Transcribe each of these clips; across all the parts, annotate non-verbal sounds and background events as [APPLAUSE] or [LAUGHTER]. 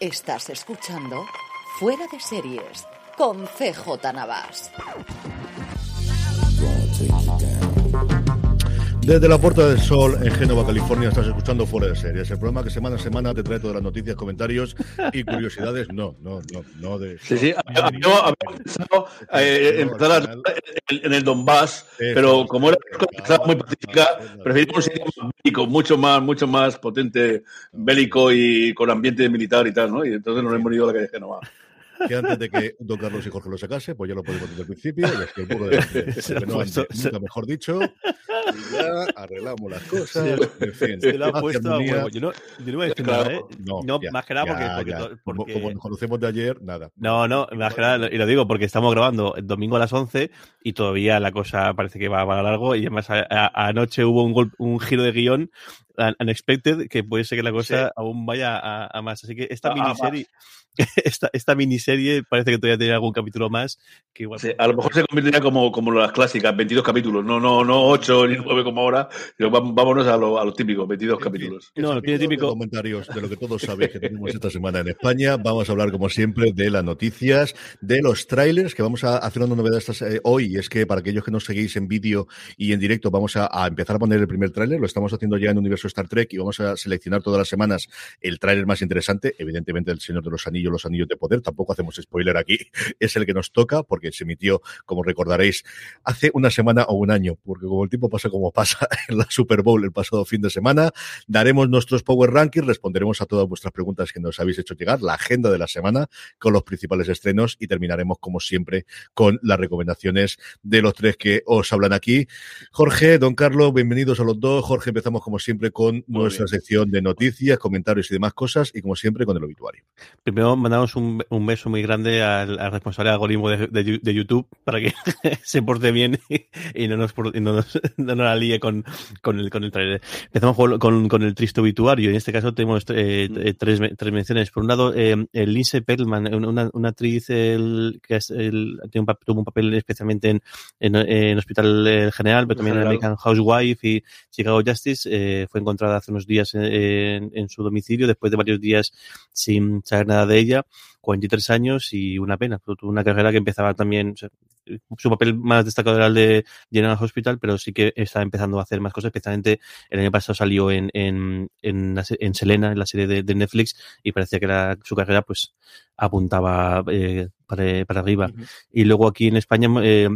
Estás escuchando Fuera de Series con CJ Navas. Desde la Puerta del Sol en Génova, California, estás escuchando Fuera de Series, el programa que semana a semana te trae todas las noticias, comentarios y curiosidades. No, no, no, no de. Sí, sí, había eh, empezar en el Donbass, pero como era muy pacífica, preferimos un sitio bélico, mucho más, mucho más potente, bélico y con ambiente militar y tal, ¿no? Y entonces nos hemos ido a la calle de Génova que antes de que don Carlos y Jorge lo sacase, pues ya lo podemos desde el principio, y es que el burro de, de, [LAUGHS] no antes, nunca mejor dicho, y ya arreglamos las [LAUGHS] cosas, en fin. Se lo ha puesto a huevo. Yo no, yo no voy a decir nada, ¿eh? No, no ya, más que nada porque, ya, porque, ya. porque, Como, nos conocemos de ayer, nada. No, no, más que nada, y lo digo porque estamos grabando el domingo a las 11 y todavía la cosa parece que va para largo y además a, a, anoche hubo un, gol, un giro de guion unexpected que puede ser que la cosa sí. aún vaya a, a, más. Así que esta miniserie... [LAUGHS] esta, esta miniserie parece que todavía tiene algún capítulo más. Que igual... Sí, a lo mejor se convertiría como, como las clásicas, 22 capítulos, no, no, no 8 ni 9 como ahora, pero vámonos a lo, a lo típico, 22 capítulos. No, lo tiene típico. comentarios de lo que todos sabéis que tenemos esta semana en España. Vamos a hablar, como siempre, de las noticias, de los trailers, que vamos a hacer una novedad estas, eh, hoy, y es que para aquellos que nos seguís en vídeo y en directo, vamos a, a, empezar a poner el primer tráiler, lo estamos haciendo ya en Universo Star Trek y vamos a seleccionar todas las semanas el tráiler más interesante, evidentemente el Señor de los Anillos los Anillos de Poder, tampoco hacemos spoiler aquí, [LAUGHS] es el que nos toca porque se emitió, como recordaréis, hace una semana o un año, porque como el tiempo pasa como pasa [LAUGHS] en la Super Bowl el pasado fin de semana, daremos nuestros Power Rankings, responderemos a todas vuestras preguntas que nos habéis hecho llegar, la agenda de la semana con los principales estrenos y terminaremos como siempre con las recomendaciones de los tres que os hablan aquí. Jorge, don Carlos, bienvenidos a los dos. Jorge, empezamos como siempre con Muy nuestra bien. sección de noticias, comentarios y demás cosas y como siempre con el obituario. Primero mandamos un, un beso muy grande al, al responsable de algoritmo de, de, de, YouTube para que [LAUGHS] se porte bien y no nos, y no nos, [LAUGHS] no nos la líe con, con, el, con el trailer. Empezamos con, con, con, el triste obituario y en este caso tenemos eh, mm. tres, tres menciones. Por un lado, eh, el Lindsay Perlman, una, una actriz el, que es el, tiene un, tuvo un papel especialmente en, en, en Hospital General, pero también en American Housewife y Chicago Justice, eh, fue encontrada hace unos días en, en su domicilio después de varios días sin saber nada de ella. 43 años y una pena. Tuvo una carrera que empezaba también, o sea, su papel más destacado era el de General Hospital, pero sí que está empezando a hacer más cosas, especialmente el año pasado salió en, en, en, en Selena, en la serie de, de Netflix, y parecía que era, su carrera pues apuntaba eh, para, para arriba. Uh -huh. Y luego aquí en España eh,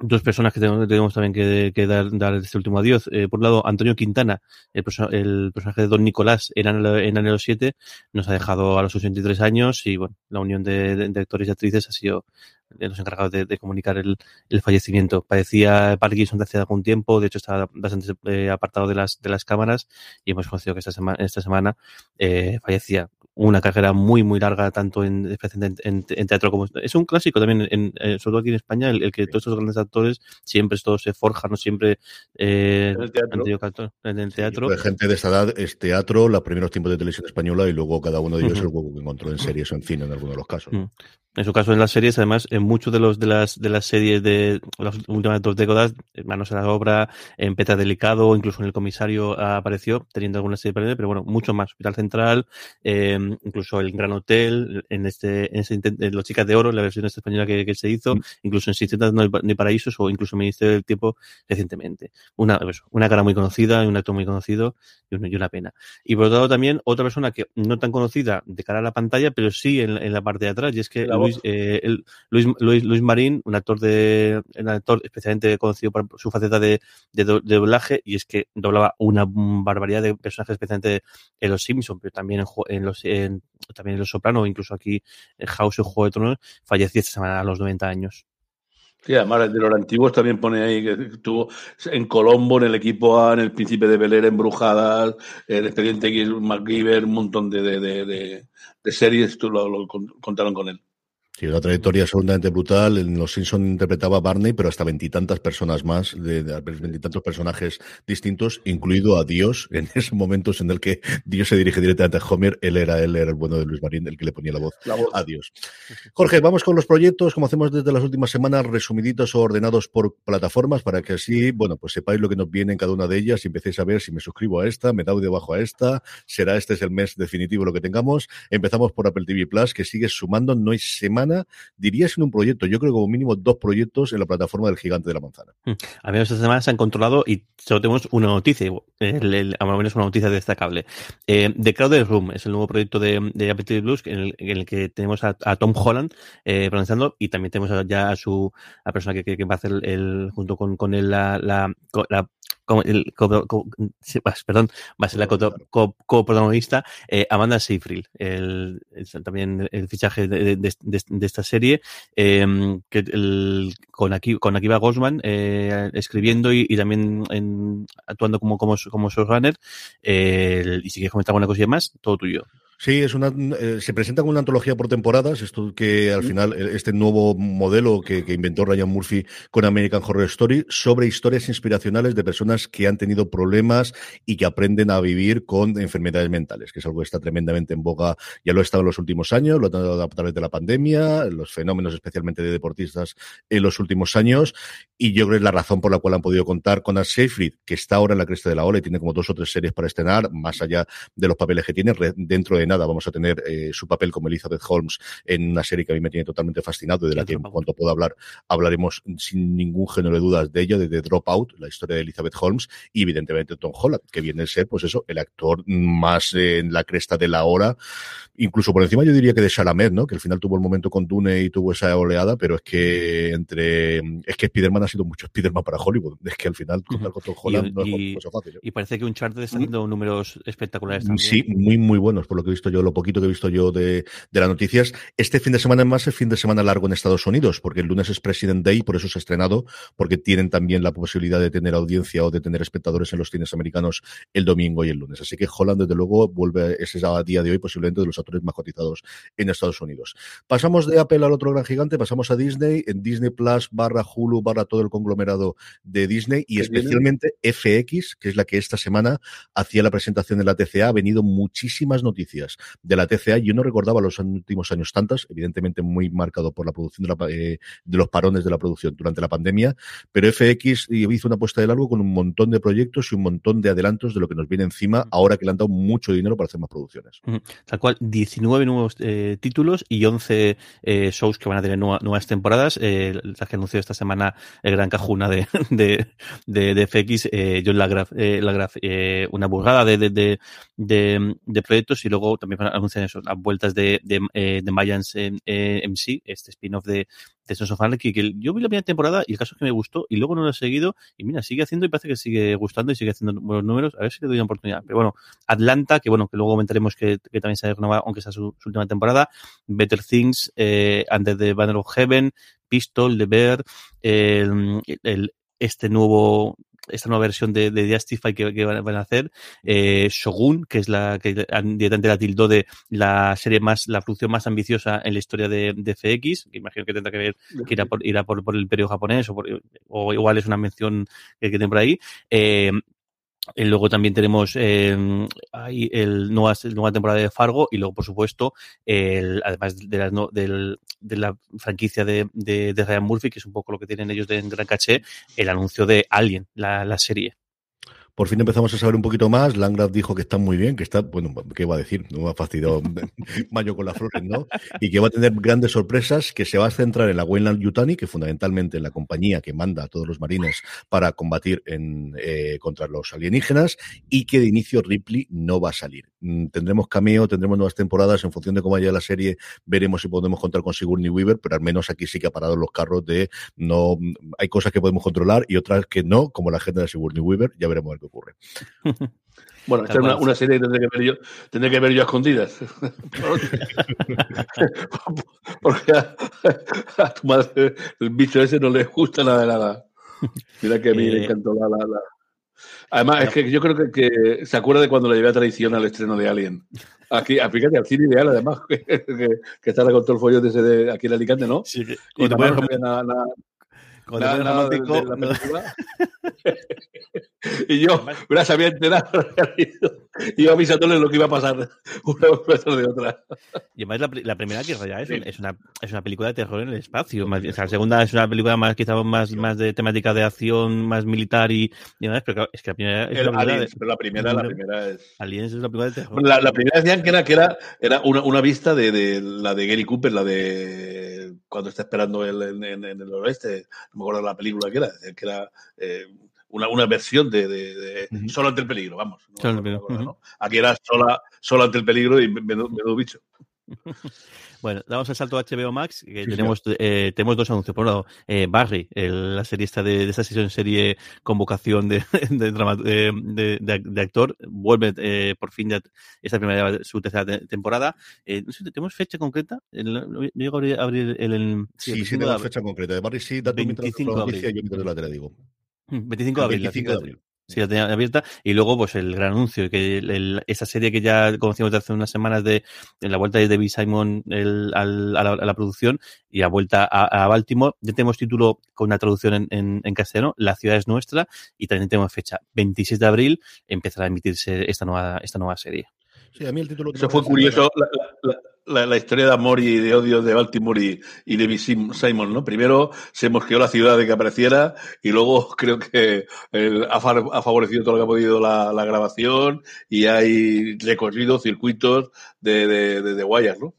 dos personas que tenemos, también que, dar, este último adiós. Eh, por un lado, Antonio Quintana, el, el, personaje de Don Nicolás en Anhelo, en Anhelo 7, nos ha dejado a los 83 años y bueno, la unión de, de, de actores y actrices ha sido los encargados de, de comunicar el, fallecimiento. Padecía Parkinson desde hace algún tiempo, de hecho estaba bastante eh, apartado de las, de las cámaras y hemos conocido que esta semana, esta semana eh, fallecía una carrera muy, muy larga, tanto en, en, en, en teatro como... Es un clásico también, en, en, sobre todo aquí en España, el, el, que todos estos grandes actores siempre todos se forjan, ¿no? Siempre eh, en el teatro. En el teatro. Sí, gente de esa edad es teatro, los primeros tiempos de televisión española y luego cada uno de ellos uh -huh. el huevo que encontró en series o en cine en algunos de los casos. Uh -huh. En su caso, en las series, además, en muchos de los de las de las series de las últimas dos décadas, Manos a la obra, en Peta Delicado, incluso en El Comisario apareció, teniendo alguna serie pero bueno, mucho más. Hospital Central, eh, incluso El Gran Hotel, en este, en, este, en Los Chicas de Oro, la versión española que, que se hizo, mm. incluso en Sistemas No hay Paraísos o incluso en Ministerio del Tiempo recientemente. Una, pues, una cara muy conocida, un actor muy conocido y una, y una, pena. Y por otro lado también otra persona que no tan conocida de cara a la pantalla, pero sí en, en la parte de atrás, y es que Luis, eh, el, Luis, Luis, Luis, Marín, un actor de, un actor especialmente conocido por su faceta de, de, de doblaje, y es que doblaba una barbaridad de personajes, especialmente en Los Simpsons, pero también en, en los, en, también en Los Soprano, incluso aquí en House o Juego de Tronos, falleció esta semana a los 90 años. Sí, además de los antiguos también pone ahí que estuvo en Colombo, en el equipo A, en el Príncipe de Bel Air, Embrujadas, el Expediente X, MacGyver, un montón de, de, de, de series, tú lo, lo, contaron con él. Sí, una trayectoria absolutamente brutal. En Los Simpson interpretaba a Barney, pero hasta veintitantas personas más, de veintitantos personajes distintos, incluido a Dios, en [LAUGHS] esos momentos en el que Dios se dirige directamente a Homer, él era, él era el bueno de Luis Marín, el que le ponía la voz, a Dios. Jorge, vamos con los proyectos, como hacemos desde las últimas semanas, resumiditos o ordenados por plataformas, para que así, bueno, pues sepáis lo que nos viene en cada una de ellas y empecéis a ver si me suscribo a esta, me doy debajo a esta, será este es el mes definitivo lo que tengamos. Empezamos por Apple TV Plus, que sigue sumando, no hay semana dirías en un proyecto, yo creo que como mínimo dos proyectos en la plataforma del gigante de la manzana. Hmm. A mí esta semana se han controlado y solo tenemos una noticia, el, a menos una noticia destacable. Eh, The Crowded Room es el nuevo proyecto de, de Apple TV Plus en el, que tenemos a, Tom Holland eh, pronunciando y también tenemos ya a su a persona que, va a hacer el, junto con, con él la el, perdón, va a ser la coprotagonista eh, Amanda Seyfried, el, también el fichaje de, esta serie, em, que el, con aquí con Akiva Gosman eh, escribiendo y, también actuando como como, como showrunner. y si quieres comentar alguna cosilla más, todo tuyo. Sí, es una, eh, se presenta como una antología por temporadas, esto que al final, eh, este nuevo modelo que, inventó Ryan Murphy con American Horror Story, sobre historias inspiracionales de personas que han tenido problemas y que aprenden a vivir con enfermedades mentales, que es algo que está tremendamente en boga, ya lo ha estado en los últimos años, lo ha estado a través de la pandemia, los fenómenos especialmente de deportistas en los últimos años, y yo creo que es la razón por la cual han podido contar con Ash Seyfried, que está ahora en la cresta de la ola y tiene como dos o tres series para estrenar, más allá de los papeles que tiene, dentro de nada vamos a tener eh, su papel como Elizabeth Holmes en una serie que a mí me tiene totalmente fascinado y de la que en cuanto pueda hablar hablaremos sin ningún género de dudas de ella, de The Dropout, la historia de Elizabeth Holmes y evidentemente Tom Holland, que viene a ser pues eso, el actor más en la cresta de la hora, incluso por encima yo diría que de Chalamet, ¿no? Que al final tuvo el momento con Dune y tuvo esa oleada, pero es que entre es que Spider-Man ha sido mucho Spider-Man para Hollywood, es que al final contar con Tom Holland no es fácil. ¿eh? Y parece que un chart está haciendo números espectaculares también. Sí, muy muy buenos por lo que he visto yo, lo poquito que he visto yo de, de las noticias. Este fin de semana es más el fin de semana largo en Estados Unidos, porque el lunes es President Day, por eso se ha estrenado, porque tienen también la posibilidad de tener audiencia o de tener espectadores en los cines americanos el domingo y el lunes. Así que Holland, desde luego, vuelve, ese a día de hoy posiblemente de los actores más cotizados en Estados Unidos. Pasamos de Apple al otro gran gigante, pasamos a Disney, en Disney Plus barra Hulu barra todo el conglomerado de Disney y especialmente FX, que es la que esta semana hacía la presentación de la TCA, ha venido muchísimas noticias de la TCA. Yo no recordaba los últimos años tantas, evidentemente muy marcado por la producción de, eh, de los parones de la producción durante la pandemia, pero FX hizo una apuesta de largo con un montón de proyectos y un montón de adelantos de lo que nos viene encima ahora que le han dado mucho dinero para hacer más producciones. Tal cual, 19 nuevos eh, títulos y 11 eh, shows que van a tener nuevas temporadas. Eh, las que anunció esta semana el gran cajuna de, de, de, FX, John Lagraf, Lagraf una burrada de, de, de, proyectos y luego también anuncian eso, las vueltas de, de, eh, de Mayans MC, este spin-off de, de Sons of Anarchy, que yo vi la primera temporada y el caso es que me gustó y luego no lo he seguido y mira, sigue haciendo y parece que sigue gustando y sigue haciendo buenos números, a ver si le doy una oportunidad. Pero bueno, Atlanta, que bueno, que luego comentaremos que, que también se ha renovado, aunque sea su, última temporada, Better Things, eh, Under the Banner of Heaven, Pistol, The Bear, el, el, este nuevo esta nueva versión de, de Justify que, van, a hacer, eh, Shogun, que es la que directamente la tildó de la serie más, la producción más ambiciosa en la historia de, de FX, que imagino que tendrá que ver que irá por, irá por, por el periodo japonés o, o igual es una mención que, que tienen por ahí. Eh, y luego también tenemos eh, el nueva, nueva temporada de Fargo y luego, por supuesto, el, además de la, del, de la franquicia de, de, de, Ryan Murphy, que es un poco lo que tienen ellos de en gran caché, el anuncio de Alien, la, la serie. Por fin empezamos a saber un poquito más. Langrad dijo que está muy bien, que está, bueno, ¿qué va a decir? No me ha fastidiado [LAUGHS] Mayo con las flores, ¿no? Y que va a tener grandes sorpresas, que se va a centrar en la Wayland Yutani, que fundamentalmente es la compañía que manda a todos los marines para combatir eh, contra los alienígenas, y que de inicio Ripley no va a salir. Mm, tendremos cameo, tendremos nuevas temporadas, en función de cómo vaya la serie, veremos si podemos contar con Sigourney Weaver, pero al menos aquí sí que ha parado los carros de no, hay cosas que podemos controlar y otras que no, como la agenda de Sigourney Weaver, ya veremos qué ocurre. [LAUGHS] Bueno, esta es una, una, serie que tendré que ver yo, tendré que ver yo a escondidas. [LAUGHS] Porque a, tu madre el bicho ese no le gusta nada de nada. Mira que a mí me eh, encantó la, la, Además, es que yo creo que, que, se acuerda de cuando le llevé a traición al estreno de Alien. Aquí, fíjate, al cine ideal, además, [LAUGHS] que, que, que está con todo el follón de, ese de aquí en Alicante, ¿no? Sí, que, y no nada, nada, cuando nada, nada de- romántico, de la [LAUGHS] y yo me las había enterado. y yo avisándole lo que iba a pasar [LAUGHS] una vez tras de otra. Y además la, pri- la primera que ya es, es, una, es una película de terror en el espacio. Más o sea, la segunda es una película más quizá más, más de temática de acción, más militar y, y demás, pero claro, es que la primera es El Aliens, de, pero la primera, la primera es. Aliens es una película de terror. La, la primera decían que era, que era, era una, una vista de, de la de Gary Cooper, la de cuando está esperando el, en, en- en el oeste, no me acuerdo la película que era, que era eh, una, una versión de, de- de. Solo ante el peligro, vamos. No Solo. Aquí era sola, solo ante el peligro y menudo, menudo bicho. Bueno, damos el salto a HBO Max, que Sí, tenemos, eh, tenemos dos anuncios. Por un lado, eh, Barry, el- la serie esta de, de esta sesión serie con vocación de, [LAUGHS] de, drama- de, actor, vuelve eh, por fin ya esta primera su tercera te- temporada. Eh, no sé, ¿Tenemos fecha concreta? Me llego a abrir, abrir el, el- Sí, el sí, 25 de tenemos fecha concreta. De Barry sí, mientras 25 la de noticia, abril. yo mientras la tele digo. 25 de abril. la 25 de abril. Sí, la tenía abierta. Y luego, pues el gran anuncio, que el- el- esa serie que ya conocimos de hace unas semanas de en la vuelta de David Simon el- al- a, la, a la producción y a vuelta a, a Baltimore. Ya tenemos título con una traducción en, en, en castellano, La ciudad es nuestra, y también tenemos fecha. 26 de abril empezará a emitirse esta nueva, esta nueva serie. Sí, a mí el título que Eso fue curioso, la, la- la- la historia de amor y de odio de Baltimore y, y de Sim- Simon, ¿no? Primero se mosqueó la ciudad de que apareciera y luego [LAUGHS] creo que eh, ha, ha favorecido todo lo que ha podido la, la grabación y hay recorridos, circuitos de, de, de, de guayas, ¿no?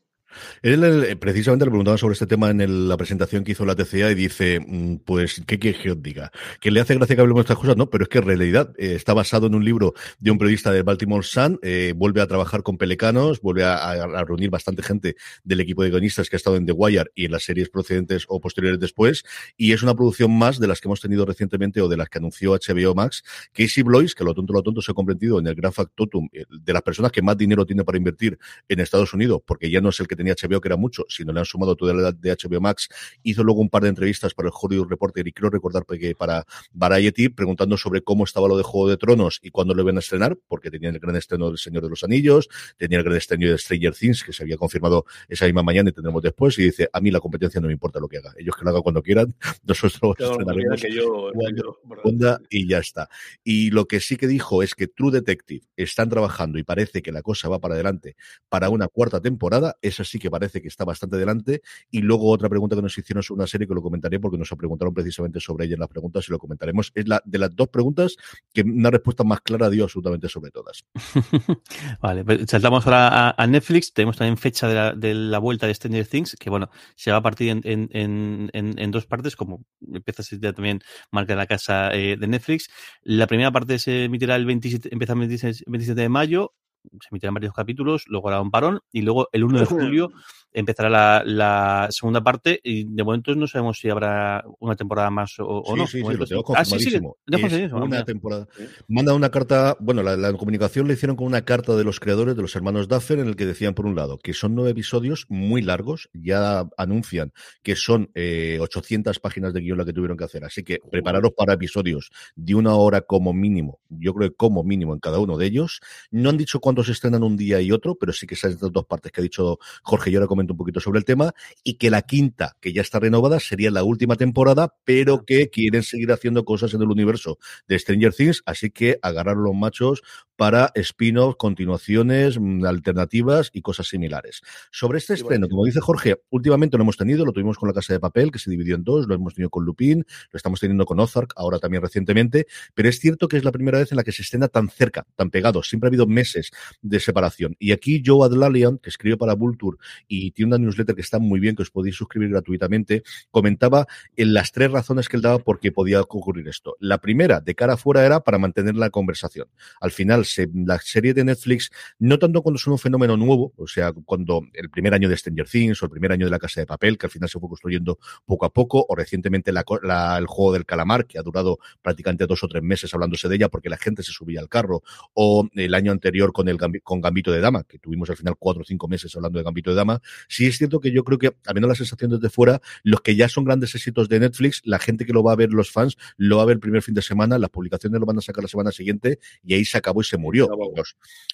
Él eh, precisamente le preguntaban sobre este tema en la presentación que hizo la TCA y dice, mm, pues, ¿qué quiere que os diga? Que le hace gracia que hablemos de estas cosas, no, pero es que en realidad eh, está basado en un libro de un periodista del Baltimore Sun, eh, vuelve a trabajar con Pelecanos, vuelve a, reunir bastante gente del equipo de guionistas que ha estado en The Wire y en las series procedentes o posteriores después, y es una producción más de las que hemos tenido recientemente o de las que anunció HBO Max. Casey Blois, que lo tonto lo tonto se ha comprendido en el gran factotum de las personas que más dinero tiene para invertir en Estados Unidos, porque ya no es el que tenía HBO, que era mucho, sino le han sumado toda la edad de HBO Max. Hizo luego un par de entrevistas para el Hollywood Reporter y quiero recordar que para Variety, preguntando sobre cómo estaba lo de Juego de Tronos y cuándo lo iban a estrenar, porque tenían el gran estreno del Señor de los Anillos, tenía el gran estreno de Stranger Things, que se había confirmado esa misma mañana y tendremos después, y dice, a mí la competencia no me importa lo que haga, ellos que lo hagan cuando quieran, [LAUGHS] nosotros Claro, estrenaremos que yo, [LAUGHS] cuando yo- bueno, onda y ya está. Y lo que sí que dijo es que True Detective están trabajando y parece que la cosa va para adelante para una cuarta temporada. Esa sí que parece que está bastante adelante. Y luego otra pregunta que nos hicieron sobre una serie que lo comentaré porque nos preguntaron precisamente sobre ella en las preguntas y lo comentaremos. Es la de las dos preguntas que una respuesta más clara dio absolutamente sobre todas. [LAUGHS] Vale, pues saltamos ahora a, Netflix. Tenemos también fecha de la, vuelta de Stranger Things, que bueno, se va a partir en, en, en, dos partes, como empieza a ser también marca la casa eh, de Netflix. La primera parte se emitirá el 27, empieza el 26 27 de mayo, se emitirán varios capítulos, luego hará un parón, y luego el 1 de julio empezará la, la segunda parte, y de momento no sabemos si habrá una temporada más o, o sí, no. sí, sí, lo tengo Ah, sí, sí, Es confirmadísimo, una mira. temporada. Manda una carta, bueno, la, la comunicación le hicieron con una carta de los creadores de los hermanos Duffer en el que decían, por un lado, que son nueve episodios muy largos, ya anuncian que son eh, 800 páginas de guion la que tuvieron que hacer, así que prepararos para episodios de una hora como mínimo, yo creo que como mínimo en cada uno de ellos. No han dicho cuántos se estrenan un día y otro, pero sí que esas dos partes que ha dicho Jorge, yo ahora comento un poquito sobre el tema, y que la quinta, que ya está renovada, sería la última temporada, pero que quieren seguir haciendo cosas en el universo de Stranger Things, así que agarrar los machos para spin-off, continuaciones, mm, alternativas y cosas similares. Sobre este Sí, estreno, bueno. como dice Jorge, últimamente lo hemos tenido, lo tuvimos con La Casa de Papel, que se dividió en dos, lo hemos tenido con Lupin, lo estamos teniendo con Ozark, ahora también recientemente, pero es cierto que es la primera vez en la que se estrena tan cerca, tan pegado, siempre ha habido meses de separación. Y aquí Joe Adlalian, que escribe para Vulture y tiene una newsletter que está muy bien, que os podéis suscribir gratuitamente, comentaba en las tres razones que él daba por qué podía ocurrir esto. La primera, de cara afuera, era para mantener la conversación. Al final, se- la serie de Netflix, no tanto cuando es un fenómeno nuevo, o sea, cuando el primer año de Stranger Things o el primer año de La Casa de Papel, que al final se fue construyendo poco a poco, o recientemente la la- el juego del calamar, que ha durado prácticamente dos o tres meses hablándose de ella porque la gente se subía al carro, o el año anterior con el con Gambito de Dama, que tuvimos al final cuatro o cinco meses hablando de Gambito de Dama, Sí es cierto que yo creo que, al menos la sensación desde fuera, los que ya son grandes éxitos de Netflix, la gente que lo va a ver, los fans, lo va a ver el primer fin de semana, las publicaciones lo van a sacar la semana siguiente y ahí se acabó y se murió.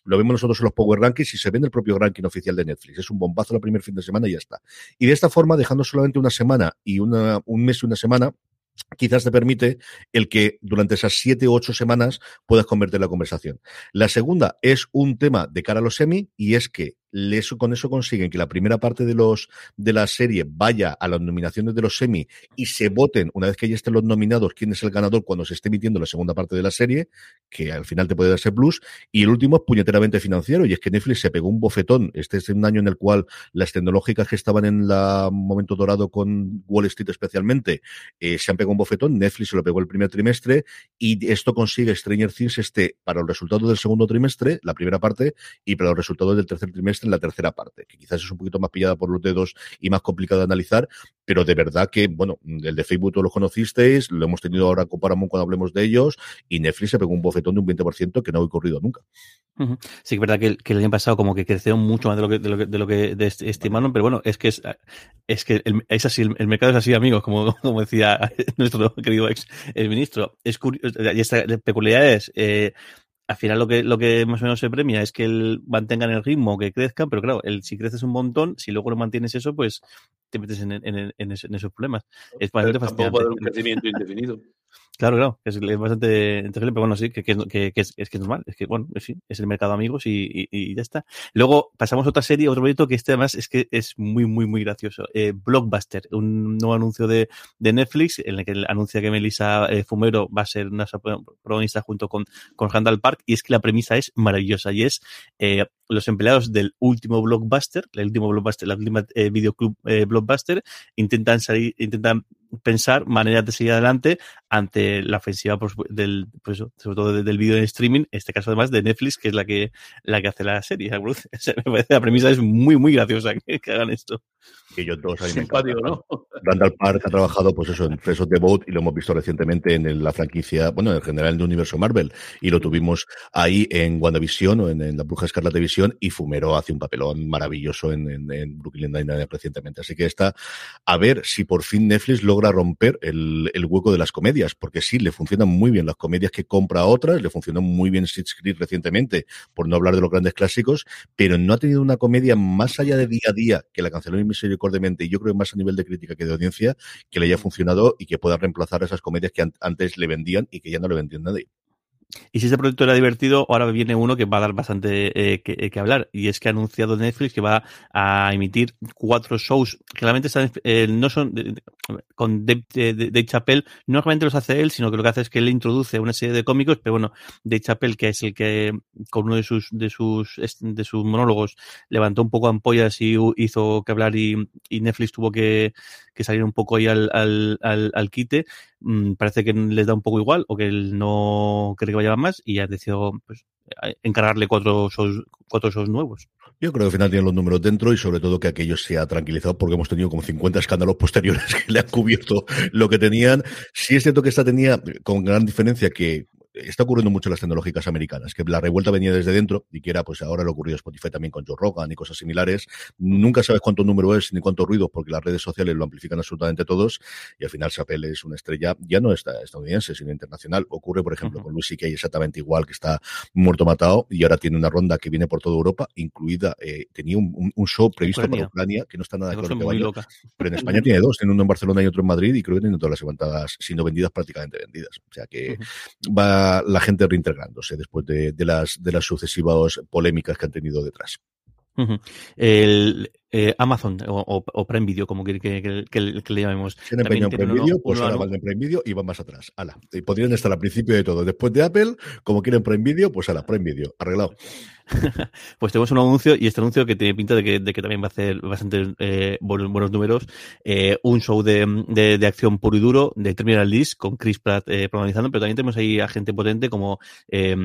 lo vemos nosotros en los Power Rankings y se ve en el propio ranking oficial de Netflix. Es un bombazo el primer fin de semana y ya está. Y de esta forma, dejando solamente una semana y una, un mes y una semana, quizás te permite el que durante esas siete u ocho semanas puedas convertir la conversación. La segunda es un tema de cara a los semi y es que eso, con eso consiguen que la primera parte de los de la serie vaya a las nominaciones de los semi y se voten una vez que ya estén los nominados quién es el ganador cuando se esté emitiendo la segunda parte de la serie, que al final te puede darse plus. Y el último es puñeteramente financiero y es que Netflix se pegó un bofetón. Este es un año en el cual las tecnológicas que estaban en el momento dorado con Wall Street especialmente eh, se han pegado un bofetón. Netflix se lo pegó el primer trimestre y esto consigue Stranger Things este para los resultados del segundo trimestre, la primera parte, y para los resultados del tercer trimestre en la tercera parte, que quizás es un poquito más pillada por los dedos y más complicado de analizar, pero de verdad que, bueno, el de Facebook todos lo conocisteis, lo hemos tenido ahora con Paramount cuando hablemos de ellos, y Netflix se pegó un bofetón de un 20% que no ha ocurrido nunca. Sí, es verdad que, el año pasado como que creció mucho más de lo que, de lo que, de lo que estimaron, pero bueno, es que es, es que el, es así, el, mercado es así, amigos, como, [LAUGHS] como decía [LAUGHS] nuestro querido ex el ministro. Es curioso, y esta peculiaridad es, eh, al final lo que, lo que más o menos se premia es que el, mantengan el ritmo, que crezcan, pero claro, el, si creces un montón, si luego no mantienes eso, pues te metes en, en, en, esos problemas. Es bastante fascinante. un crecimiento indefinido. Claro, claro, es, bastante interesante, pero bueno, sí, que, que, que, es, es, que es normal, es que, bueno, sí, es el mercado amigos y, ya está. Luego pasamos a otra serie, otro proyecto que este además es que es muy, muy, muy gracioso. Eh, Blockbuster, un nuevo anuncio de, de, Netflix en el que anuncia que Melissa eh, Fumero va a ser una protagonista junto con, con Randall Park y es que la premisa es maravillosa y es eh, los empleados del último Blockbuster, el último Blockbuster, la última videoclub Blockbuster, intentan salir, intentan pensar maneras de seguir adelante ante la ofensiva pues, del, pues, sobre todo del vídeo en streaming, en este caso además de Netflix, que es la que, la que hace la serie. [LAUGHS] la premisa es muy, muy graciosa que, hagan esto. Que Simpático, ¿no? Randall Park ha trabajado pues eso en Fresh of the Boat y lo hemos visto recientemente en la franquicia, bueno, en general del universo Marvel y lo tuvimos ahí en WandaVision o en, la Bruja Escarlata Visión y Fumero hace un papelón maravilloso en, en, Brooklyn Nine-Nine recientemente. Así que está a ver si por fin Netflix logra romper el, el, hueco de las comedias, porque sí, le funcionan muy bien las comedias que compra a otras, le funcionó muy bien Sitch Creek recientemente, por no hablar de los grandes clásicos, pero no ha tenido una comedia más allá de día a día que la canceló y yo creo más a nivel de crítica que de audiencia, que le haya funcionado y que pueda reemplazar esas comedias que antes le vendían y que ya no le vendían nadie. Y si ese proyecto era divertido, ahora viene uno que va a dar bastante eh, que, que, hablar. Y es que ha anunciado Netflix que va a emitir cuatro shows que realmente están, eh, no son con Dave, de, Chappelle, no realmente los hace él, sino que lo que hace es que él introduce una serie de cómicos, pero bueno, Dave Chappelle, que es el que con uno de sus, de sus, de sus monólogos levantó un poco ampollas y hizo que hablar y, y Netflix tuvo que, salir un poco ahí al, al, al, al quite, mmm, parece que les da un poco igual o que él no cree que vaya más y ha decidido pues, encargarle cuatro shows, cuatro shows nuevos. Yo creo que al final tienen los números dentro y sobre todo que aquello se ha tranquilizado porque hemos tenido como 50 escándalos posteriores [LAUGHS] que le han cubierto lo que tenían. Sí es cierto que esta tenía con gran diferencia que está ocurriendo mucho en las tecnológicas americanas, que la revuelta venía desde dentro y que era, pues ahora lo ocurrió Spotify también con Joe Rogan y cosas similares. Nunca sabes cuánto número es ni cuánto ruido porque las redes sociales lo amplifican absolutamente todos y al final Chappelle es una estrella ya no estadounidense, sino internacional. Ocurre, por ejemplo, uh -huh. con Luis C.K. exactamente igual, que está muerto matado y ahora tiene una ronda que viene por toda Europa, incluida, eh, tenía un, un, show previsto Ucrania. para Ucrania, que no está nada claro que vaya, pero en [LAUGHS] España tiene dos, tiene uno en Barcelona y otro en Madrid y creo que tiene todas las levantadas, siendo vendidas prácticamente vendidas. O sea que uh -huh. va la gente reintegrándose después de, de, las, de las sucesivas polémicas que han tenido detrás. Uh -huh. El, eh, Amazon o, o, Prime Video, como que, que, que, que le llamemos. Tienen Prime Video, pues ahora van en Prime Video y van más atrás. Ala. Y podrían estar al principio de todo. Después de Apple, como quieren Prime Video, pues a la Prime Video. Arreglado. [LAUGHS] pues tenemos un anuncio y este anuncio que tiene pinta de que, de que también va a hacer bastante eh, buenos, buenos, números. Eh, un show de, de, de, acción puro y duro de Terminal List con Chris Pratt eh, protagonizando, pero también tenemos ahí a gente potente como eh,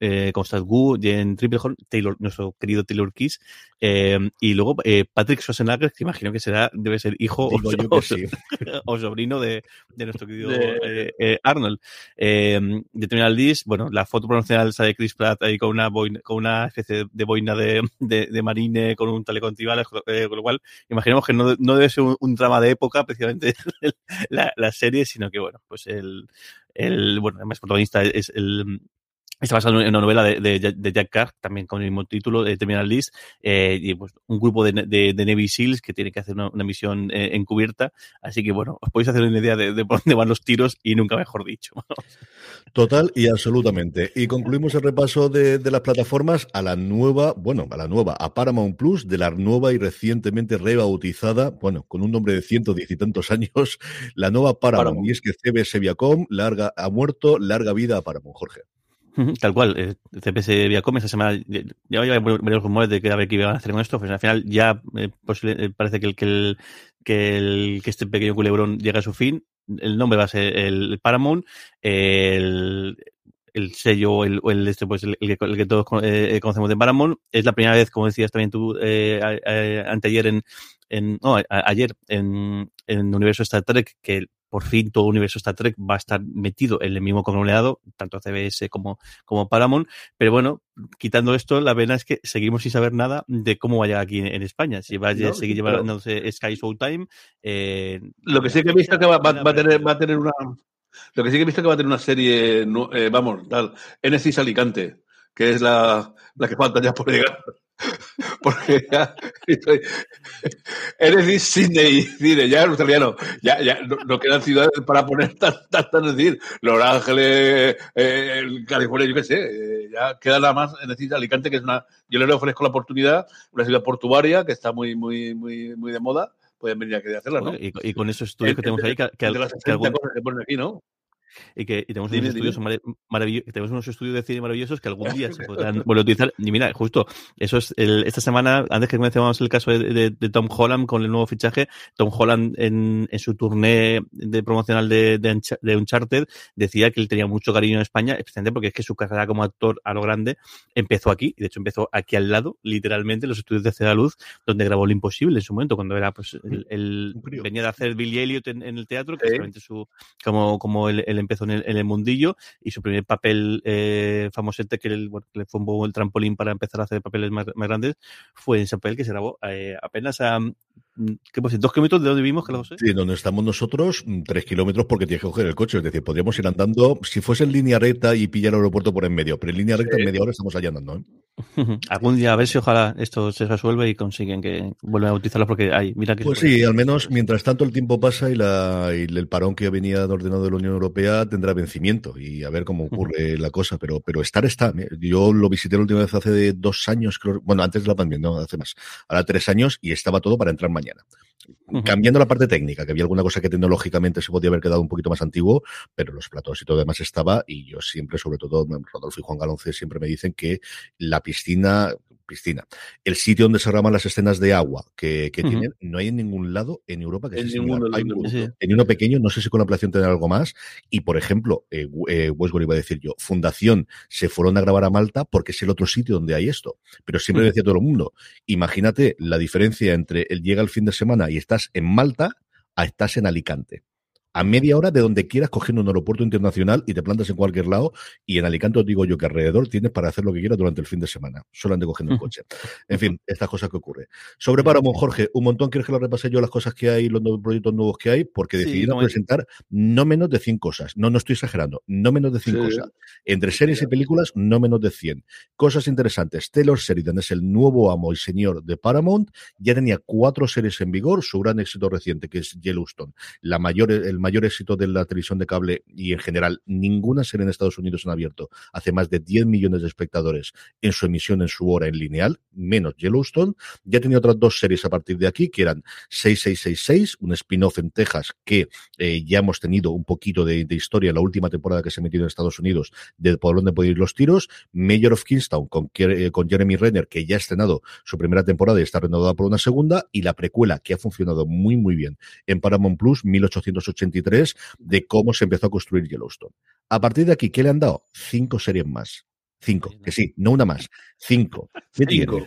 eh, Constance Wu, Jen Triplehorn, Taylor, nuestro querido Taylor Kiss, eh, y luego Patrick Schwarzenegger, que imagino que será, debe ser hijo o, o, sí. [LAUGHS] o, sobrino de, de nuestro querido de... Arnold. de Terminal List, bueno, la foto promocional sale Chris Pratt ahí con una, con una especie de boina de, de, marine con un talecón tribal, eh, con lo cual imaginemos que no, no debe ser un, drama de época, [LAUGHS] precisamente la, la, serie, sino que, bueno, pues el, el bueno, además protagonista es el, Está basado en una novela de, de, Jack Carr, también con el mismo título, de Terminal List, eh, y pues un grupo de, de, de, Navy SEALs que tiene que hacer una, misión eh, encubierta. Así que bueno, os podéis hacer una idea de, por dónde van los tiros y nunca mejor dicho. [LAUGHS] Total y absolutamente. Y concluimos el repaso de, las plataformas a la nueva, bueno, a la nueva, a Paramount Plus, de la nueva y recientemente rebautizada, bueno, con un nombre de ciento diez y tantos años, la nueva Paramount. Y es que CBS Viacom larga, ha muerto, larga vida a Paramount, Jorge. Tal cual, eh, CPS Viacom esta semana ya había varios rumores de que a ver qué iban a hacer con esto, pues al final ya eh, eh, parece que el, que el, que el que este pequeño culebrón llega a su fin. El nombre va a ser el Paramount, el, el sello el, el este pues el, el, que, todos conocemos de Paramount. Es la primera vez, como decías también tú anteayer en, en no, ayer en, en el universo Star Trek, que por fin todo el universo Star Trek va a estar metido en el mismo conglomerado, tanto CBS como, como Paramount. Pero bueno, quitando esto, la pena es que seguimos sin saber nada de cómo vaya aquí en, España. Si va a seguir llevándose Sky Showtime. Eh, lo que sí que he visto que va, a tener, va a tener una. Lo que sí que he visto que va a tener una serie, eh, vamos, tal, Enesis Alicante, que es la, la que falta ya por llegar. [LAUGHS] porque ya estoy, eres Sydney, Cine, ya en australiano, ya, ya no, quedan ciudades para poner tantas, es decir, Los Ángeles, eh, California, yo qué sé, eh, ya queda nada más, en decir, Alicante, que es una, yo le ofrezco la oportunidad, una ciudad portuaria que está muy, muy, muy, muy de moda, pueden venir aquí a hacerla, ¿no? Y, y, con esos estudios que tenemos ahí, que, que, que, algún... cosas que ponen aquí, ¿no? Y que tenemos, unos estudios tenemos unos estudios de cine maravillosos que algún día se podrán [LAUGHS] volver a utilizar. Y mira, justo, eso es el, esta semana, antes que mencionábamos el caso de, de, Tom Holland con el nuevo fichaje, Tom Holland en, en su turné de promocional de, de, Uncharted decía que él tenía mucho cariño en España, especialmente porque es que su carrera como actor a lo grande empezó aquí, y de hecho empezó aquí al lado, literalmente, los estudios de Ceda Luz, donde grabó Lo Imposible en su momento, cuando era pues el, venía de hacer Billy Elliot en, el teatro, que es su, como, como el, el empezó en el, mundillo y su primer papel eh, famosete que, le fue un poco el trampolín para empezar a hacer papeles más, grandes fue en ese papel que se grabó eh, apenas a Mm, ¿Qué pues, ¿Dos kilómetros de donde vivimos, Carlos? Sí, donde estamos nosotros, mm, tres kilómetros porque tienes que coger el coche. Es decir, podríamos ir andando, si fuese en línea recta y pillar el aeropuerto por en medio, pero en línea recta en media hora estamos allá andando. ¿eh? Algún día a ver si ojalá esto se resuelve y consiguen que vuelvan a utilizarlo porque hay, mira que... Pues sí, al menos mientras tanto el tiempo pasa y, la, y el parón que venía ordenado de la Unión Europea tendrá vencimiento y a ver cómo ocurre la cosa, pero, pero estar está. Yo lo visité la última vez hace dos años, creo, bueno, antes de la pandemia, no, hace más, ahora tres años y estaba todo para entrar mañana. Cambiando la parte técnica, que había alguna cosa que tecnológicamente se podía haber quedado un poquito más antiguo, pero los platos y todo demás estaba, y yo siempre, sobre todo, Rodolfo y Juan Galonce siempre me dicen que la piscina, piscina. El sitio donde se graban las escenas de agua que, tienen, no hay en ningún lado en Europa que en ningún hay En uno pequeño, no sé si con la ampliación tendrá algo más. Y, por ejemplo, eh, eh, Westworld iba a decir yo, Fundación se fueron a grabar a Malta porque es el otro sitio donde hay esto. Pero siempre decía todo el mundo, imagínate la diferencia entre el llega el fin de semana y estás en Malta a estás en Alicante a media hora de donde quieras cogiendo un aeropuerto internacional y te plantas en cualquier lado y en Alicante os digo yo que alrededor tienes para hacer lo que quieras durante el fin de semana, solamente cogiendo un coche. En fin, estas cosas que ocurren. Sobre Paramount, Jorge, un montón, ¿quieres que lo repase yo las cosas que hay, los proyectos nuevos que hay? Porque decidieron presentar no menos de 100 cosas. No, no estoy exagerando, no menos de 100 cosas. Entre series y películas, no menos de 100. Cosas interesantes. Taylor Sheridan es el nuevo amo y señor de Paramount. Ya tenía cuatro series en vigor, su gran éxito reciente, que es Yellowstone, la mayor, el mayor éxito de la televisión de cable y en general ninguna serie en Estados Unidos han abierto hace más de 10 millones de espectadores en su emisión en su hora en lineal, menos Yellowstone. Ya tenía otras dos series a partir de aquí, que eran 6666, un spin-off en Texas que eh, ya hemos tenido un poquito de, historia en la última temporada que se ha metido en Estados Unidos, de por dónde pueden ir los tiros. Mayor of Kingstown con, eh, con Jeremy Renner, que ya ha estrenado su primera temporada y está renovada por una segunda, y la precuela, que ha funcionado muy, muy bien en Paramount Plus, 1883, de cómo se empezó a construir Yellowstone. A partir de aquí, ¿qué le han dado? Cinco series más. Cinco, que sí, no una más. Cinco. Cinco.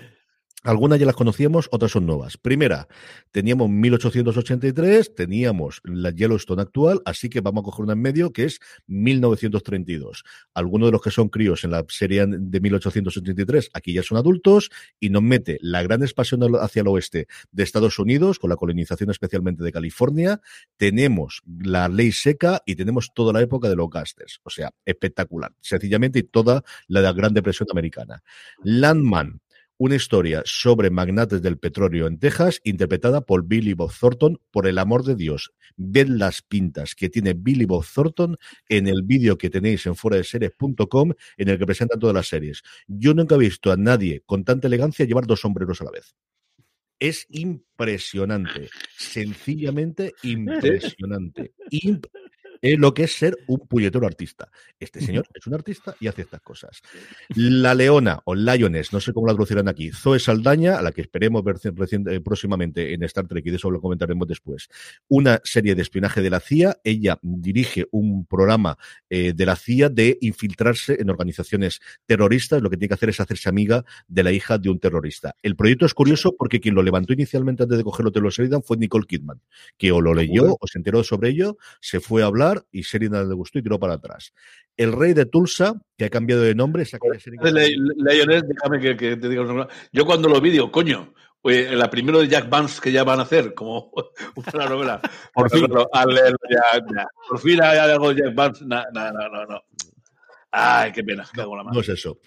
Algunas ya las conocíamos, otras son nuevas. Primera, teníamos 1883, teníamos la Yellowstone actual, así que vamos a coger una en medio que es 1932. Algunos de los que son críos en la serie de 1883 aquí ya son adultos y nos mete la gran expansión hacia el oeste de Estados Unidos, con la colonización especialmente de California. Tenemos la ley seca y tenemos toda la época de los gasters. O sea, espectacular. Sencillamente y toda la Gran Depresión Americana. Landman, una historia sobre magnates del petróleo en Texas, interpretada por Billy Bob Thornton. Por el amor de Dios, ved las pintas que tiene Billy Bob Thornton en el vídeo que tenéis en series.com en el que presentan todas las series. Yo nunca he visto a nadie con tanta elegancia llevar dos sombreros a la vez. Es impresionante, sencillamente [LAUGHS] impresionante lo que es ser un puñetero artista. Este señor es un artista y hace estas cosas. La Leona o Lioness, no sé cómo la traducirán aquí, Zoe Saldaña, a la que esperemos ver eh, próximamente en Star Trek y de eso lo comentaremos después. Una serie de espionaje de la CIA. Ella dirige un programa eh, de la CIA de infiltrarse en organizaciones terroristas. Lo que tiene que hacer es hacerse amiga de la hija de un terrorista. El proyecto es curioso porque quien lo levantó inicialmente antes de cogerlo de los Sheridan fue Nicole Kidman, que o lo leyó o se enteró sobre ello, se fue a hablar y y Sheridan le gustó y tiró para atrás. El rey de Tulsa, que ha cambiado de nombre, déjame que, te diga Yo cuando lo vi digo, coño, la primera de Jack Vance que ya van a hacer, como [LAUGHS] una novela. [LAUGHS] Por fin. Por fin hay algo de Jack Vance. No, no, no, no. Ay, qué pena. no es eso.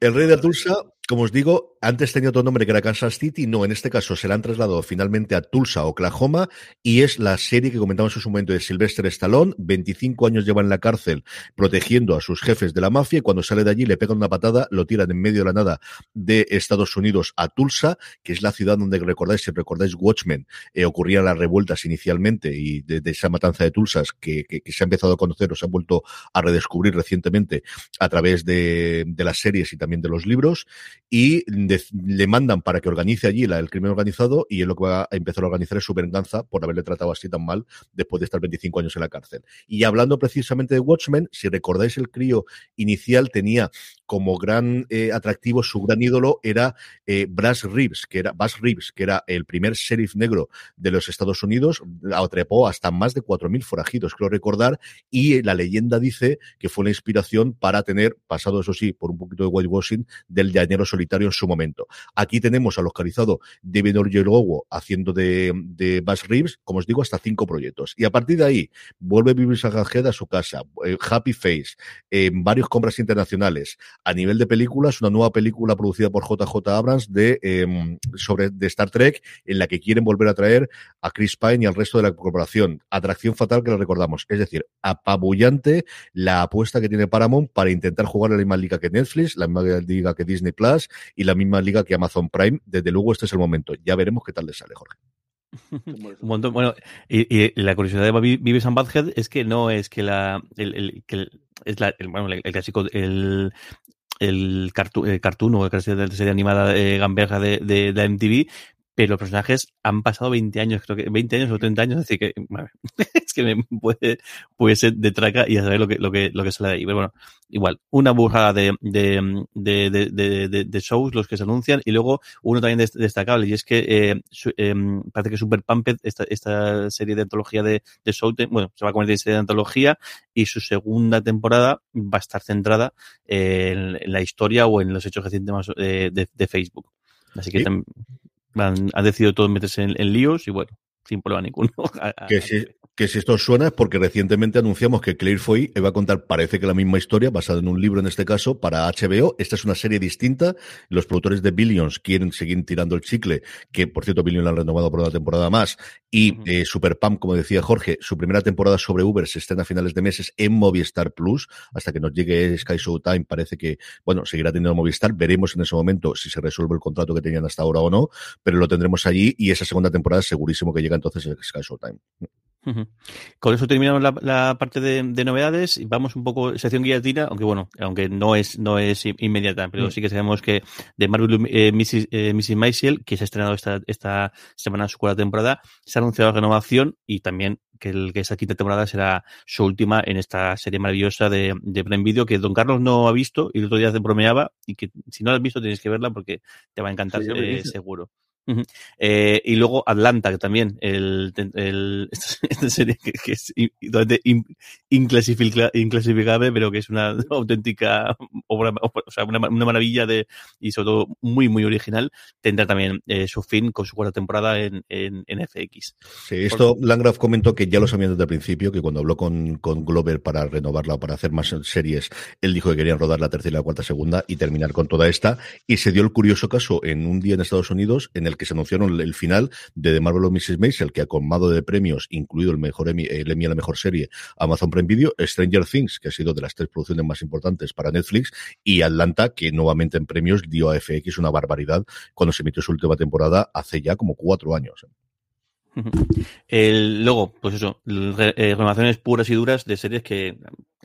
El rey de Tulsa como os digo, antes tenía otro nombre que era Kansas City, no, en este caso se la han trasladado finalmente a Tulsa, Oklahoma, y es la serie que comentamos en su momento de Sylvester Stallone, 25 años lleva en la cárcel protegiendo a sus jefes de la mafia, cuando sale de allí le pegan una patada, lo tiran en medio de la nada de Estados Unidos a Tulsa, que es la ciudad donde recordáis, si recordáis Watchmen, eh, ocurrían las revueltas inicialmente y de, esa matanza de Tulsas que, se ha empezado a conocer o se ha vuelto a redescubrir recientemente a través de las series y también de los libros y le mandan para que organice allí el crimen organizado y él lo que va a empezar a organizar es su venganza por haberle tratado así tan mal después de estar 25 años en la cárcel. Y hablando precisamente de Watchmen, si recordáis el crío inicial tenía como gran eh, atractivo, su gran ídolo era eh, Brass Reeves, que era Bass Reeves, que era el primer sheriff negro de los Estados Unidos, atrepó hasta más de 4.000 forajidos, creo recordar, y la leyenda dice que fue la inspiración para tener, pasado eso sí, por un poquito de whitewashing, del llanero solitario en su momento. Aquí tenemos al oscarizado David Oyelowo haciendo de, de Bass Reeves, como os digo, hasta cinco proyectos. Y a partir de ahí, vuelve Bibi Sagajed a su casa, eh, Happy Face, en varios compras internacionales. A nivel de películas, una nueva película producida por JJ Abrams de, em, sobre, de Star Trek, en la que quieren volver a traer a Chris Pine y al resto de la corporación. Atracción fatal que la recordamos. Es decir, apabullante la apuesta que tiene Paramount para intentar jugar a la misma liga que Netflix, la misma liga que Disney Plus y la misma liga que Amazon Prime. Desde luego, este es el momento. Ya veremos qué tal le sale, Jorge. [LAUGHS] Un montón. Bueno, y, la curiosidad de Vives and Badhead es que no es que la el, que es la, el, bueno, el, clásico el el, cartoon, el cartoon o la serie animada de Gamberga de, de, de MTV, pero los personajes han pasado 20 años, creo que 20 años o 30 años, así que [LAUGHS] es que me puede, puede ser de traca y a saber lo que, lo que, lo que sale de ahí. Pero bueno, igual, una burrada de, de, de, de, de shows los que se anuncian y luego uno también destacable y es que eh, eh, parece que Super Pumped, esta, esta serie de antología de, de show, bueno, se va a convertir en serie de antología y su segunda temporada va a estar centrada en, la historia o en los hechos recientes más de, de, Facebook. Así que también han, decidido todos meterse en, en, líos y bueno, sin problema ninguno. [LAUGHS] que, si, que si esto suena es porque recientemente anunciamos que Claire Foy va a contar, parece que la misma historia, basada en un libro en este caso, para HBO. Esta es una serie distinta. Los productores de Billions quieren seguir tirando el chicle, que por cierto Billions la han renovado por una temporada más. Y eh, Super Pump, como decía Jorge, su primera temporada sobre Uber se estrena a finales de meses en Movistar Plus. Hasta que nos llegue Sky Showtime, parece que, bueno, seguirá teniendo Movistar. Veremos en ese momento si se resuelve el contrato que tenían hasta ahora o no, pero lo tendremos allí y esa segunda temporada segurísimo que llega entonces Sky Showtime. Con eso terminamos la, parte de, novedades y vamos un poco sección guillotina, aunque bueno, aunque no es no es inmediata, pero mm. sí que sabemos que de Marvel eh, Mrs. Eh, Maisel, que se ha estrenado esta, esta semana su cuarta temporada, se ha anunciado la renovación y también que, el, que esta quinta temporada será su última en esta serie maravillosa de, de Prime Video que Don Carlos no ha visto y el otro día se bromeaba y que si no la has visto tienes que verla porque te va a encantar eh, seguro. Eh, y luego Atlanta, que también, el, el, [LAUGHS] esta serie que, que es inclasificable, pero que es una [LAUGHS] auténtica obra, o sea, una, una, maravilla de, y sobre todo muy, muy original, tendrá también eh, su fin con su cuarta temporada en, en, en FX. Sí, esto Por... Landgraf comentó que ya lo sabían desde el principio, que cuando habló con, con Glover para renovarla o para hacer más series, él dijo que querían rodar la tercera y la cuarta segunda y terminar con toda esta, y se dio el curioso caso en un día en Estados Unidos en el que se anunciaron el final de The Marvel of Mrs. Maisel, que ha colmado de premios, incluido el mejor Emmy, a la mejor serie, Amazon Prime Video, Stranger Things, que ha sido de las tres producciones más importantes para Netflix, y Atlanta, que nuevamente en premios dio a FX una barbaridad cuando se emitió su última temporada hace ya como cuatro años. El, luego, pues eso, eh, renovaciones puras y duras de series que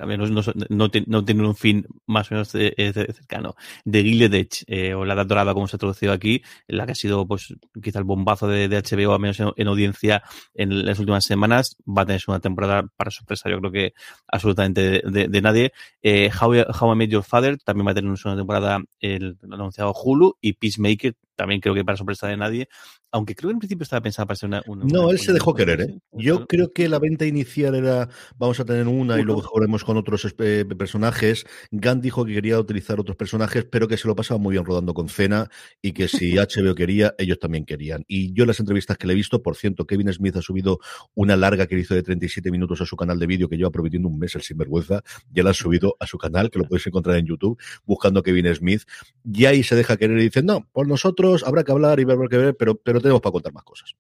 menos no, no, no, tienen un fin más o menos de, de, de cercano. De Gilded eh, o La Edad Dorada, como se ha traducido aquí, la que ha sido, pues, quizá el bombazo de, HBO, al menos en, en, audiencia en las últimas semanas, va a tener una temporada para sorpresa, yo creo que absolutamente de, nadie. Eh, How, How I Met Your Father también va a tener una temporada el, el anunciado Hulu y Peacemaker también creo que para sorpresa de nadie, aunque creo que en principio estaba pensado para ser una... una no, una, él se dejó querer, ¿eh? Yo creo que la venta inicial era, vamos a tener una y luego jugaremos con otros eh, personajes. Gunn dijo que quería utilizar otros personajes, pero que se lo pasaba muy bien rodando con Cena y que si [LAUGHS] HBO quería, ellos también querían. Y yo las entrevistas que le he visto, por cierto, Kevin Smith ha subido una larga que hizo de 37 minutos a su canal de vídeo que lleva prometiendo un mes el sinvergüenza, ya la ha subido a su canal, que lo podéis encontrar en YouTube, buscando Kevin Smith. Y ahí se deja querer y dice, no, por nosotros habrá que hablar y ver, que ver, pero, pero tenemos para contar más cosas.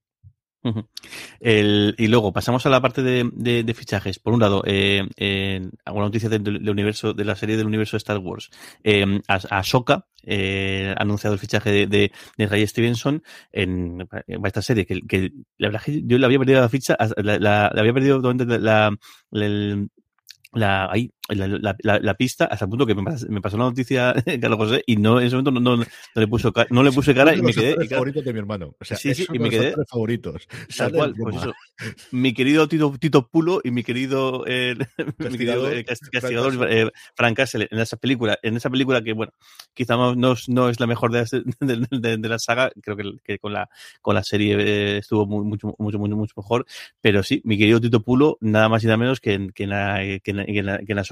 El, y luego pasamos a la parte de, fichajes. Por un lado, eh, alguna noticia del de, universo, de la serie del universo de Star Wars. Eh, a, a Soka, eh, ha anunciado el fichaje de, Ray Stevenson en, esta serie, que, que la verdad que yo le había perdido la ficha, la, la, la había perdido la, la, el, la, ahí, la, la, la, la, pista hasta el punto que me, pasó, me pasó la noticia [LAUGHS] Carlos José y no en ese momento no, no, no le puso no le puse cara y me quedé favoritos de mi hermano. O sea, sí, sí, y me quedé favoritos. tal cual pues eso, mi querido Tito, Tito Pulo y mi querido eh, [LAUGHS] mi querido eh, castigador eh, Frank Castle en esa película en esa película que bueno quizá no, no, es la mejor de, [LAUGHS] de, de, de, la saga creo que, que con la con la serie eh, estuvo muy, mucho, mucho mucho mucho mejor pero sí mi querido Tito Pulo nada más y nada menos que en, que en la, que en, en en la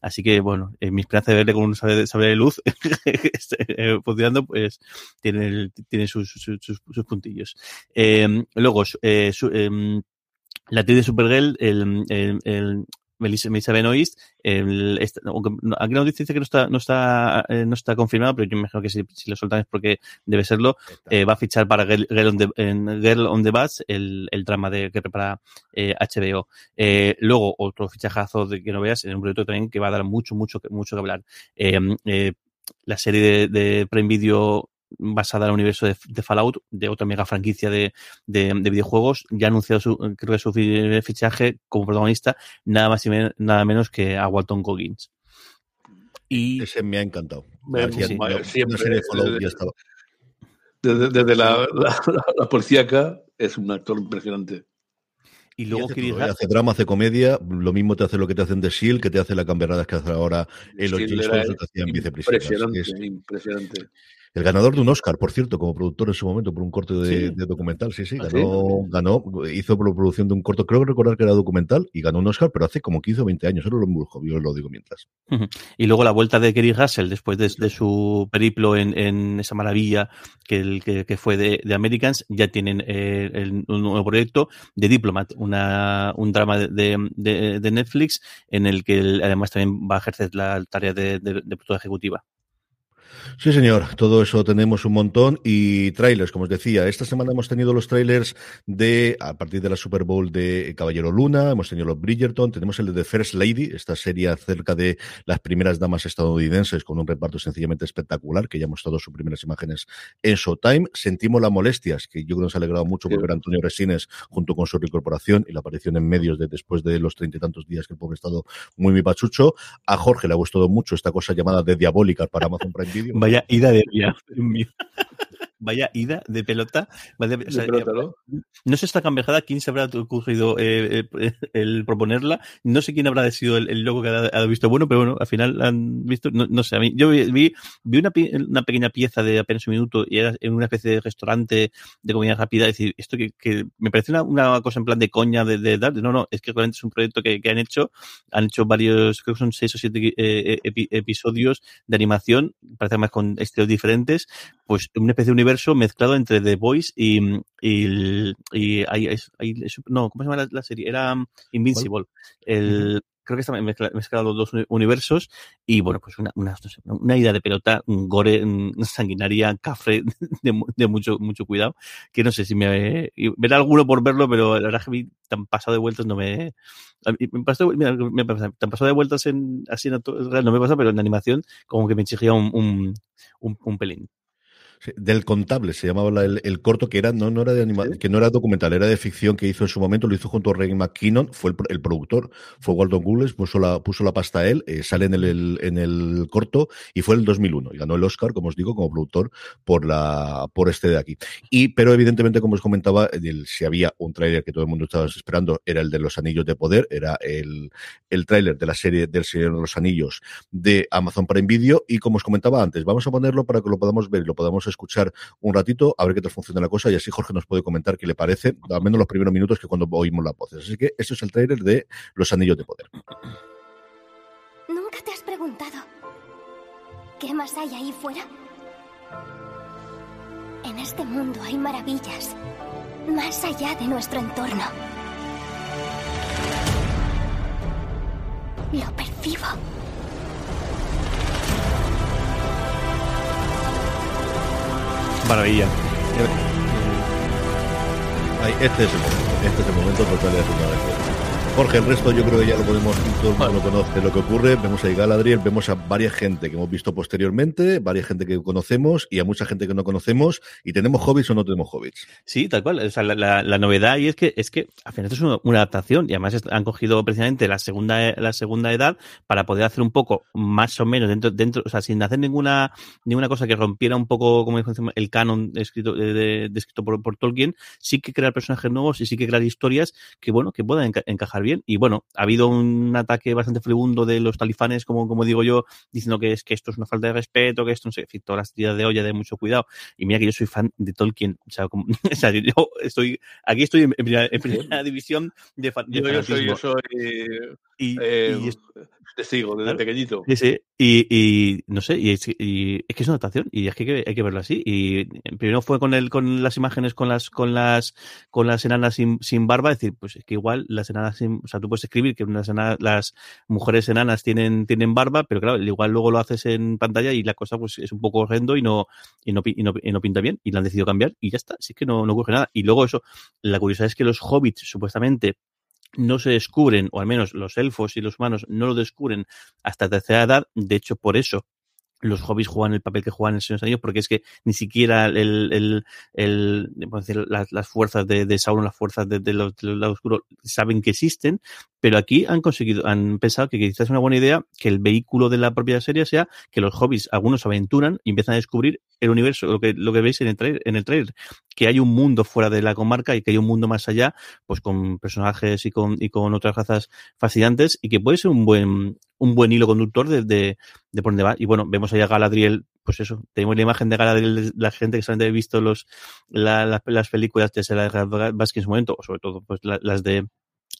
Así que, bueno, eh, mi esperanza de verle con un saber, saber de luz [LAUGHS] eh, funcionando, pues tiene, el, tiene sus, sus, sus, puntillos. Eh, luego, eh, su, la actriz de Supergirl, el, el Melissa, Melissa Benoist, el, esta, aunque noticia dice que no está, no está, eh, no está confirmado, pero yo me imagino que si, si lo soltan es porque debe serlo, eh, va a fichar para Girl, Girl, on, the, en Girl on the Bus, el, el drama de, que prepara eh, HBO. Eh, luego, otro fichajazo de que no veas, en un proyecto también que va a dar mucho, mucho, mucho que hablar. Eh, eh, la serie de, de Prime Video basada en el universo de, de, Fallout, de otra mega franquicia de, de, de, videojuegos, ya ha anunciado su, creo que su fichaje como protagonista, nada más y men nada menos que a Walton Goggins. Y ese me ha encantado. Me, sí, no, siempre, serie de Fallout desde, ya estaba. Desde, desde la, la, la, la policíaca es un actor impresionante. Y luego y hace, hace drama, hace comedia, lo mismo te hace lo que te hacen de Shield, que te hace la camberradas que hace ahora en los James que hacían vicepresidentes. Impresionante, es, impresionante. El ganador de un Oscar, por cierto, como productor en su momento por un corte de, sí. de documental. Sí, sí, ganó, ¿Ah, sí? ganó, hizo producción de un corto, creo recordar que era documental y ganó un Oscar, pero hace como 15 o 20 años. Eso lo embrujo, yo lo digo mientras. Y luego la vuelta de Kerry Russell después de, de su periplo en, en, esa maravilla que, el, que, que fue de, de, Americans, ya tienen eh, el, un nuevo proyecto de Diplomat, una, un drama de, Netflix en el que él, además también va a ejercer la tarea de, de ejecutiva. Sí, señor, todo eso tenemos un montón y trailers, como os decía, esta semana hemos tenido los trailers de, a partir de la Super Bowl de Caballero Luna, hemos tenido los Bridgerton, tenemos el de The First Lady, esta serie acerca de las primeras damas estadounidenses con un reparto sencillamente espectacular, que ya hemos dado sus primeras imágenes en Showtime. Sentimos las molestias, que yo creo que nos ha alegrado mucho por ver a Antonio Resines junto con su reincorporación y la aparición en medios de después de los treinta y tantos días que el pobre estado muy mi pachucho. A Jorge le ha gustado mucho esta cosa llamada de Diabólica para Amazon Prime Vaya ida de día. [LAUGHS] vaya ida de pelota. ¿no? sé esta cambiada quién se habrá ocurrido eh, eh, [LAUGHS] el proponerla. No sé quién habrá sido el, loco que ha, visto bueno, pero bueno, al final han visto, no, sé, a mí, yo vi, vi una, una, pequeña pieza de apenas un minuto y era en una especie de restaurante de comida rápida. Es decir, esto que, que me parece una, una, cosa en plan de coña de, de dar. No, no, es que realmente es un proyecto que, que han hecho. Han hecho varios, creo que son seis o siete eh, episodios de animación, parece más con estilos diferentes, pues una especie de universo mezclado entre The Voice y, y, y, no, ¿cómo se llama la, serie? Era um, Invincible. El, creo que está mezclado los dos universos y bueno, pues una, una, no sé, una idea de pelota, un gore, sanguinaria, café [LAUGHS] de, de, mucho, mucho cuidado, que no sé si me ver alguno por verlo, pero la verdad que vi tan pasado de vueltas no me, me pasó, mira, me tan pasado de vueltas en así en no me pasa, pero en animación como que me exigía un, un, un, un pelín del contable se llamaba el, corto que era no no era de anima, que no era documental era de ficción que hizo en su momento lo hizo junto a Ray McKinnon fue el, productor fue Walton Gules puso la puso la pasta a él eh, sale en el, en el corto y fue el 2001 y ganó el Oscar como os digo como productor por la por este de aquí. Y pero evidentemente como os comentaba el, si había un tráiler que todo el mundo estaba esperando era el de los Anillos de Poder era el el tráiler de la serie del Señor de los Anillos de Amazon Prime Video y como os comentaba antes vamos a ponerlo para que lo podamos ver y lo podamos escuchar un ratito, a ver qué tal funciona la cosa y así Jorge nos puede comentar qué le parece, al menos los primeros minutos que cuando oímos las voces. Así que este es el trailer de Los Anillos de Poder. ¿Nunca te has preguntado qué más hay ahí fuera? En este mundo hay maravillas más allá de nuestro entorno. Lo percibo. Maravilla. este es el momento, este es el momento total de hacer Jorge, el resto yo creo que ya lo podemos, todo el mundo lo conoce lo que ocurre. Vemos a Galadriel, vemos a varias gente que hemos visto posteriormente, varias gente que conocemos y a mucha gente que no conocemos. ¿Y tenemos hobbits o no tenemos hobbits? Sí, tal cual. O sea, la, la, novedad y es que es que al final esto es una, adaptación y además han cogido precisamente la segunda la segunda edad para poder hacer un poco más o menos dentro dentro, o sea, sin hacer ninguna ninguna cosa que rompiera un poco como el canon escrito de, escrito por, por, Tolkien, sí que crear personajes nuevos y sí que crear historias que bueno que puedan encajar bien. Y bueno, ha habido un ataque bastante furibundo de los talifanes, como, como digo yo, diciendo que es que esto es una falta de respeto, que esto no sé, en fin, todas las tiras de olla de mucho cuidado. Y mira que yo soy fan de Tolkien. O sea, como, [LAUGHS] o sea yo estoy, aquí estoy en, primera, [LAUGHS] división de, fan, yo, yo, soy, yo soy, y, eh, y testigo desde pequeñito. Sí, sí. Y, y no sé, y es, y es, que es una adaptación y es que hay, que hay que verlo así. Y primero fue con el, con las imágenes con las, con las, con las enanas sin, sin barba, es decir, pues es que igual las enanas sin, o sea, tú puedes escribir que unas enanas, las mujeres enanas tienen, tienen barba, pero claro, igual luego lo haces en pantalla y la cosa pues es un poco horrendo y no, y no, y no, y no pinta bien y la han decidido cambiar y ya está. Así que no, no ocurre nada. Y luego eso, la curiosidad es que los hobbits supuestamente no se descubren, o al menos los elfos y los humanos no lo descubren hasta tercera edad. De hecho, por eso los hobbies juegan el papel que juegan en el Señor de porque es que ni siquiera el, el, el decir, las, las, fuerzas de, de Sauron, las fuerzas de, de, los, de lado oscuro, saben que existen, pero aquí han conseguido, han pensado que quizás es una buena idea que el vehículo de la propia serie sea que los hobbies, algunos aventuran y empiezan a descubrir el universo, lo que, lo que veis en el, trailer, en el trailer, que hay un mundo fuera de la comarca y que hay un mundo más allá, pues con personajes y con, y con otras razas fascinantes y que puede ser un buen, un buen hilo conductor de, de, de por dónde va. Y bueno, vemos allá a Galadriel, pues eso, tenemos la imagen de Galadriel, la gente que solamente ha visto los, la, la, las películas, de de Vázquez en su momento, o sobre todo pues la, las de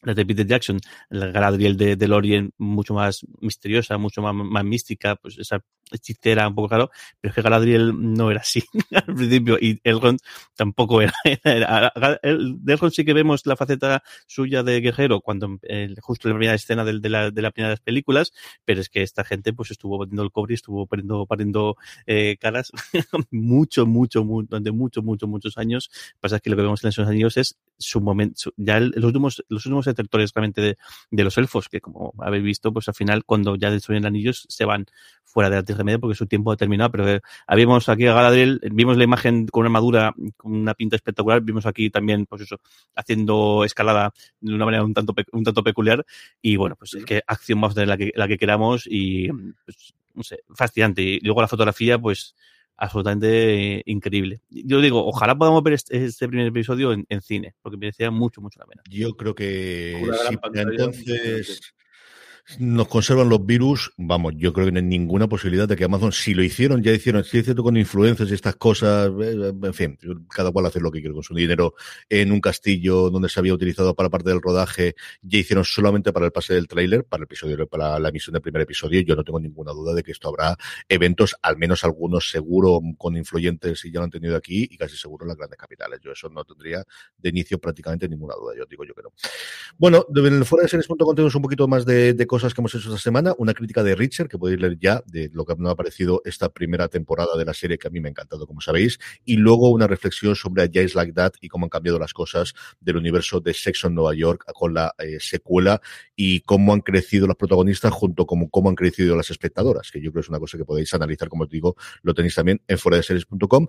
la de Peter Jackson, la Galadriel de, de Lorien mucho más misteriosa, mucho más, más mística, pues esa hechicera un poco claro, pero es que Galadriel no era así [LAUGHS] al principio y Elrond tampoco [LAUGHS] era. era, el, de Elrond sí que vemos la faceta suya de guerrero cuando eh, justo en la primera escena de, de, la, de las películas, pero es que esta gente pues estuvo batiendo el cobre y estuvo pariendo, pariendo eh, caras [LAUGHS] mucho, mucho, mucho, durante muchos, muchos, muchos años. Pasa que lo que vemos en esos años es su momento, ya el, los últimos, los últimos detractores realmente de, de, los elfos, que como habéis visto, pues al final cuando ya destruyen anillos se van fuera de la remedio porque su tiempo ha terminado, pero eh, habíamos aquí a Galadriel, vimos la imagen con una armadura, con una pinta espectacular, vimos aquí también, pues eso, haciendo escalada de una manera un tanto, un tanto peculiar, y bueno, pues es que acción vamos a tener la que, la que queramos y, pues, no sé, fascinante. Y luego la fotografía, pues, absolutamente increíble. Yo digo, ojalá podamos ver este, este primer episodio en, cine, porque merecía mucho, mucho la pena. Yo creo que sí, entonces nos conservan los virus, vamos, yo creo que no hay ninguna posibilidad de que Amazon, si lo hicieron, ya hicieron, si hicieron con influencias y estas cosas, eh, en fin, cada cual hace lo que quiere con su dinero en un castillo donde se había utilizado para parte del rodaje, ya hicieron solamente para el pase del tráiler, para el episodio, para la emisión del primer episodio, yo no tengo ninguna duda de que esto habrá eventos, al menos algunos seguro con influyentes y ya lo han tenido aquí y casi seguro en las grandes capitales. Yo eso no tendría de inicio prácticamente ninguna duda, yo digo yo que no. Bueno, en el fuera de series.com tenemos un poquito más de, de que hemos hecho esta semana. Una crítica de Richard, que podéis leer ya, de lo que nos ha parecido esta primera temporada de la serie, que a mí me ha encantado, como sabéis. Y luego una reflexión sobre A Jays Like That y cómo han cambiado las cosas del universo de Sexo en Nueva York con la eh, secuela y cómo han crecido los protagonistas junto con cómo han crecido las espectadoras, que yo creo que es una cosa que podéis analizar, como os digo, lo tenéis también en fuera de series.com.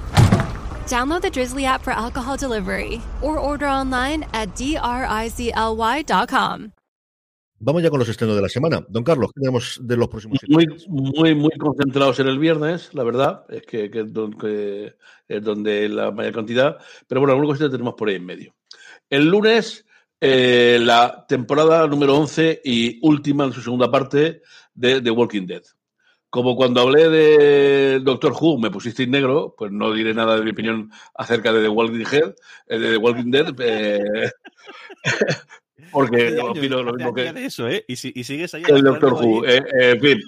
Download the Drizzly app for alcohol delivery or order online at drizly.com. Vamos ya con los estrenos de la semana. Don Carlos, ¿qué tenemos de los próximos Muy, muy, muy concentrados en el viernes, la verdad, es que, es donde la mayor cantidad, pero bueno, alguna cosita tenemos por ahí en medio. El lunes, eh, la temporada número 11 y última en su segunda parte de The Walking Dead. Como cuando hablé de Doctor Who me pusisteis negro, pues no diré nada de mi opinión acerca de The Walking Dead. Eh, de The Walking Dead eh, Porque no opino lo mismo que. eso, ¿eh? Y, si, y sigues ahí. El Doctor Who. Eh, eh, en fin,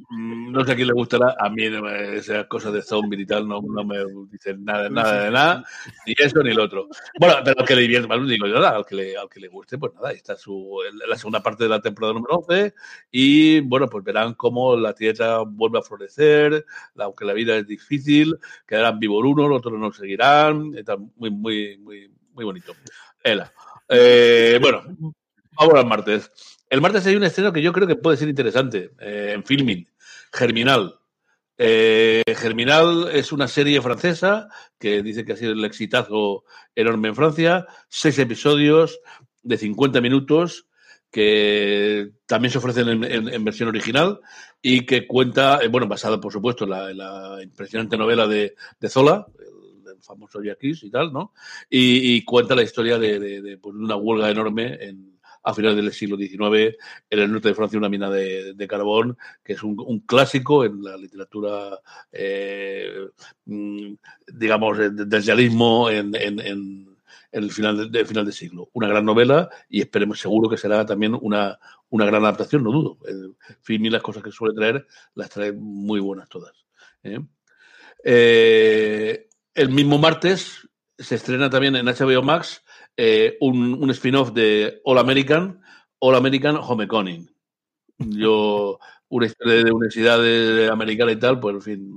no sé a quién le gustará. A mí esas cosas de zombie y tal no, no me dicen nada, nada de nada. Ni eso ni lo otro. Bueno, pero al que le divierte, más digo yo nada. Al que, le, al que le guste, pues nada. está su, la segunda parte de la temporada número 11. Y bueno, pues verán cómo la tierra vuelve a florecer. Aunque la vida es difícil, quedarán vivos uno, los otros no seguirán. Está muy, muy, muy, muy bonito. Ela. Eh, bueno, Vamos al martes. El martes hay un estreno que yo creo que puede ser interesante eh, en filming. Germinal. Eh, Germinal es una serie francesa que dice que ha sido el exitazo enorme en Francia. Seis episodios de 50 minutos que también se ofrecen en, versión original y que cuenta, eh, bueno, basada por supuesto en la, impresionante novela de, Zola, el, famoso Yaquis y tal, ¿no? Y, cuenta la historia de, pues, una huelga enorme en, a finales del siglo XIX en el norte de Francia una mina de, carbón, que es un, clásico en la literatura, eh, mm, digamos, del realismo en, el final de, final del siglo. Una gran novela y esperemos seguro que será también una, una gran adaptación, no dudo. En fin, y las cosas que suele traer las trae muy buenas todas. ¿eh? Eh, el mismo martes se estrena también en HBO Max eh, un, un spin-off de All American, All American Homecoming. Yo una historia de universidades americanas y tal, pues en fin,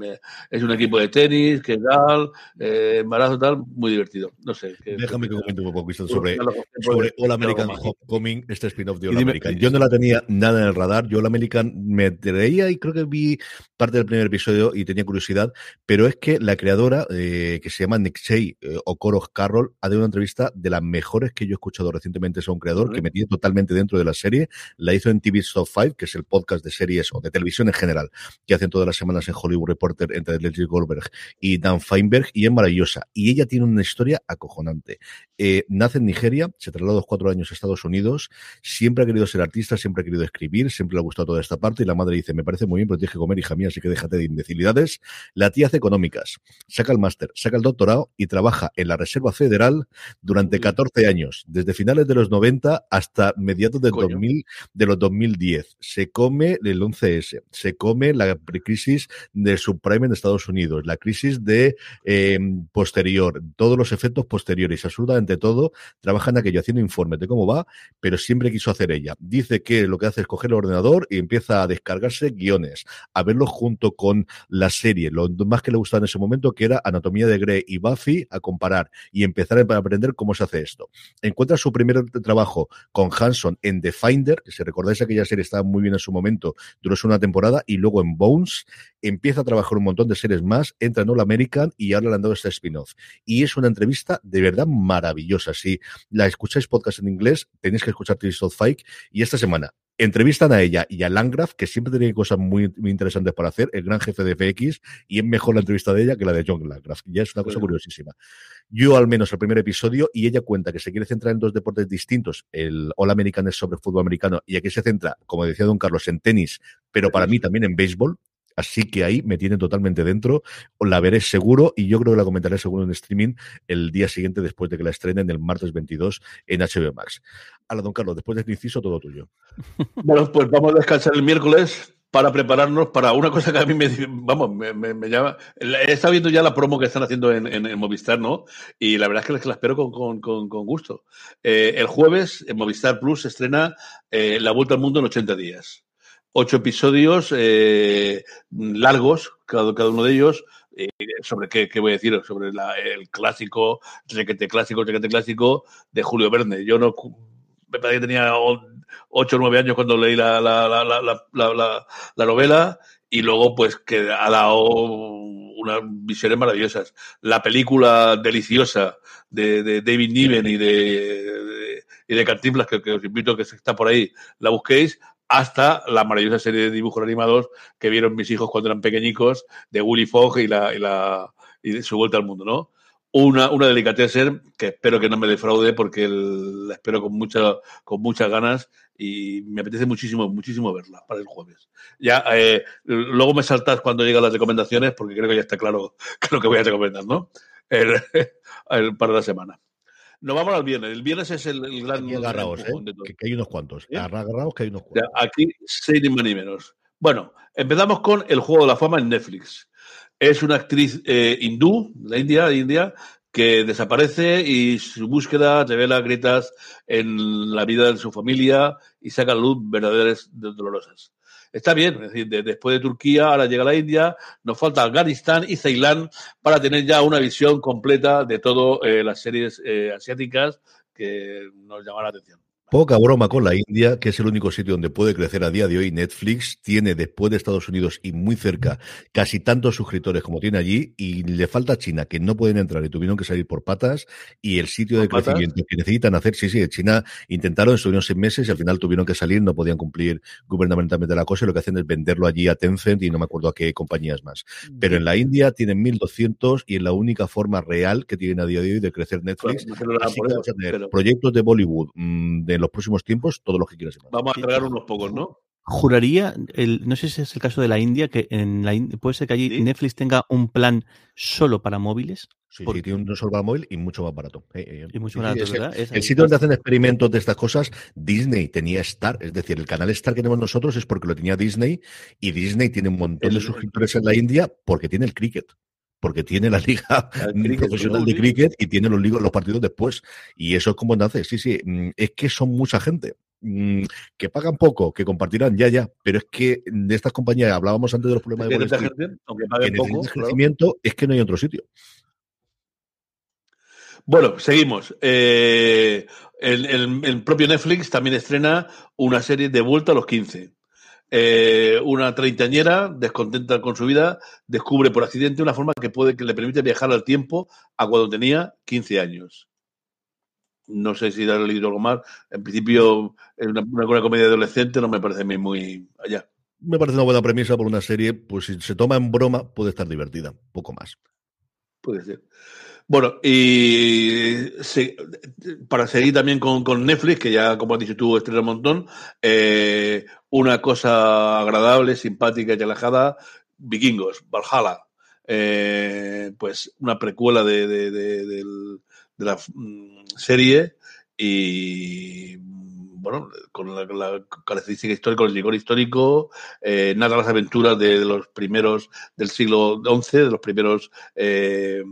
es un equipo de tenis, que tal, eh, embarazo tal, muy divertido. No sé. Déjame que comente un poco sobre, sobre All American Homecoming, este spin-off de All American. Yo no la tenía nada en el radar, yo All American me traía y creo que vi parte del primer episodio y tenía curiosidad, pero es que la creadora, eh, que se llama Nick Shea eh, o Coros Carroll, ha dado una entrevista de las mejores que yo he escuchado recientemente a un creador, que me tiene totalmente dentro de la serie, la hizo en TV Top 5, que es el podcast de series o de televisión en general, que hacen todas las semanas en Hollywood Reporter entre Leslie Goldberg y Dan Feinberg, y es maravillosa. Y ella tiene una historia acojonante. Eh, nace en Nigeria, se trasladó a los cuatro años a Estados Unidos, siempre ha querido ser artista, siempre ha querido escribir, siempre le ha gustado toda esta parte, y la madre dice, me parece muy bien, pero tienes que comer, hija mía, mía, así que déjate de imbecilidades. La tía hace económicas, saca el máster, saca el doctorado y trabaja en la Reserva Federal durante 14 años, desde finales de los 90 hasta mediados del 2000, de los 2010. Se come el 11S, se come la crisis del subprime en Estados Unidos, la crisis de eh, posterior, todos los efectos posteriores, absolutamente todo, trabaja en aquello haciendo informes de cómo va, pero siempre quiso hacer ella. Dice que lo que hace es coger el ordenador y empieza a descargarse guiones, a verlos junto con la serie, lo más que le gustaba en ese momento, que era Anatomía de Grey y Buffy, a comparar y empezar a aprender cómo se hace esto. Encuentra su primer trabajo con Hanson en The Finder, que si recordáis aquella serie estaba muy bien en su momento, duró una temporada, y luego en Bones empieza a trabajar un montón de series más, entra en All American y ahora le han dado este spin-off. Y es una entrevista de verdad maravillosa. Si la escucháis podcast en inglés, tenéis que escuchar Tales of Fike y esta semana entrevistan a ella y a Landgraf, que siempre tiene cosas muy, muy, interesantes para hacer, el gran jefe de FX, y es mejor la entrevista de ella que la de John Landgraf. Ya es una cosa curiosísima. Yo, al menos, el primer episodio, y ella cuenta que se quiere centrar en dos deportes distintos. El All American es sobre fútbol americano, y aquí se centra, como decía don Carlos, en tenis, pero para mí también en béisbol. Así que ahí me tiene totalmente dentro. La veré seguro y yo creo que la comentaré seguro en streaming el día siguiente después de que la estrenen el martes 22 en HBO Max. Hola, don Carlos, después de este inciso, todo tuyo. [LAUGHS] Bueno, pues vamos a descansar el miércoles para prepararnos para una cosa que a mí me, vamos, me, llama. He estado viendo ya la promo que están haciendo en, en, Movistar, ¿no? Y la verdad es que la espero con, con, con, con gusto. Eh, el jueves en Movistar Plus se estrena eh, La Vuelta al Mundo en 80 días ocho episodios eh, largos, cada, uno de ellos, eh, sobre qué, qué, voy a decir, sobre la, el clásico, requete clásico, requete clásico de Julio Verne. Yo no me parece que tenía ocho o nueve años cuando leí la, la, la, la, novela y luego pues que ha dado unas visiones maravillosas. La película deliciosa de, de David Niven y de, de, y de que, os invito a que está por ahí, la busquéis, hasta la maravillosa serie de dibujos animados que vieron mis hijos cuando eran pequeñicos, de Willy Fogg y, la, y, la, y su vuelta al mundo, ¿no? Una, una delicatessen que espero que no me defraude porque la espero con, mucha, con muchas ganas y me apetece muchísimo, muchísimo verla para el jueves. Ya, eh, luego me saltas cuando llegan las recomendaciones porque creo que ya está claro que [LAUGHS] lo que voy a recomendar, ¿no? [LAUGHS] Para la semana. Nos vamos al viernes. El viernes es el, el gran. Agarraos, ¿eh? que, que, hay unos cuantos. ¿Eh? Agarraos que hay unos cuantos. Aquí, seis ni más ni menos. Bueno, empezamos con El Juego de la Fama en Netflix. Es una actriz eh, hindú, la India, de India, que desaparece y su búsqueda revela grietas en la vida de su familia y saca a luz verdaderas dolorosas está bien. Es decir, de, después de Turquía, ahora llega la India, nos falta Afganistán y Ceilán para tener ya una visión completa de todas eh, las series eh, asiáticas que nos llaman la atención. Poca broma con la India, que es el único sitio donde puede crecer a día de hoy. Netflix tiene, después de Estados Unidos y muy cerca, casi tantos suscriptores como tiene allí, y le falta China, que no pueden entrar y tuvieron que salir por patas, y el sitio de crecimiento patas? que necesitan hacer, sí, sí, China intentaron, estuvieron seis meses y al final tuvieron que salir, no podían cumplir gubernamentalmente la cosa, y lo que hacen es venderlo allí a Tencent y no me acuerdo a qué compañías más. Pero en la India tienen 1.200 y es la única forma real que tienen a día de hoy de crecer Netflix. Bueno, Así que vamos a tener pero... proyectos de Bollywood, mmm, de en los próximos tiempos todos los que quieras. Vamos a agregar unos pocos, ¿no? Juraría, el, no sé si es el caso de la India, que en la puede ser que allí ¿Sí? Netflix tenga un plan solo para móviles. Sí, porque... sí, tiene un solo para móvil y mucho más barato. Eh, eh, y mucho barato, sí, ¿verdad? El, el sitio donde hacen experimentos de estas cosas, Disney tenía Star, es decir, el canal Star que tenemos nosotros es porque lo tenía Disney y Disney tiene un montón el, de suscriptores en la India porque tiene el cricket porque tiene la liga [LAUGHS] profesional de cricket y tiene los, los partidos después. Y eso es como nace. Sí, sí, mm, es que son mucha gente mm, que pagan poco, que compartirán, ya, ya, pero es que de estas compañías, hablábamos antes de los problemas de Wall Street, gente, aunque paguen que poco, crecimiento, claro. es que no hay otro sitio. Bueno, seguimos. Eh, el, el, el, propio Netflix también estrena una serie de vuelta a los 15. Eh, una treintañera, descontenta con su vida, descubre por accidente una forma que puede que le permite viajar al tiempo a cuando tenía 15 años. No sé si darle leído algo más. En principio, es una, una, una comedia adolescente, no me parece a mí muy allá. Me parece una buena premisa por una serie, pues si se toma en broma, puede estar divertida, poco más. Puede ser. Bueno, y para seguir también con, con, Netflix, que ya, como has dicho tú, estrena un montón, eh, una cosa agradable, simpática y relajada, Vikingos, Valhalla, eh, pues una precuela de, de, la mm, serie y bueno, con la, la, característica histórica, el rigor histórico, eh, narra las aventuras de, de, los primeros del siglo XI, de los primeros eh,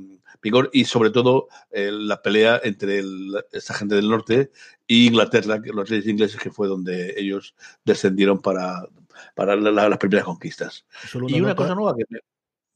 vigor y sobre todo eh, la pelea entre el, esta gente del norte e Inglaterra, los reyes ingleses, que fue donde ellos descendieron para, para la, la, las primeras conquistas. Y una cosa nueva que.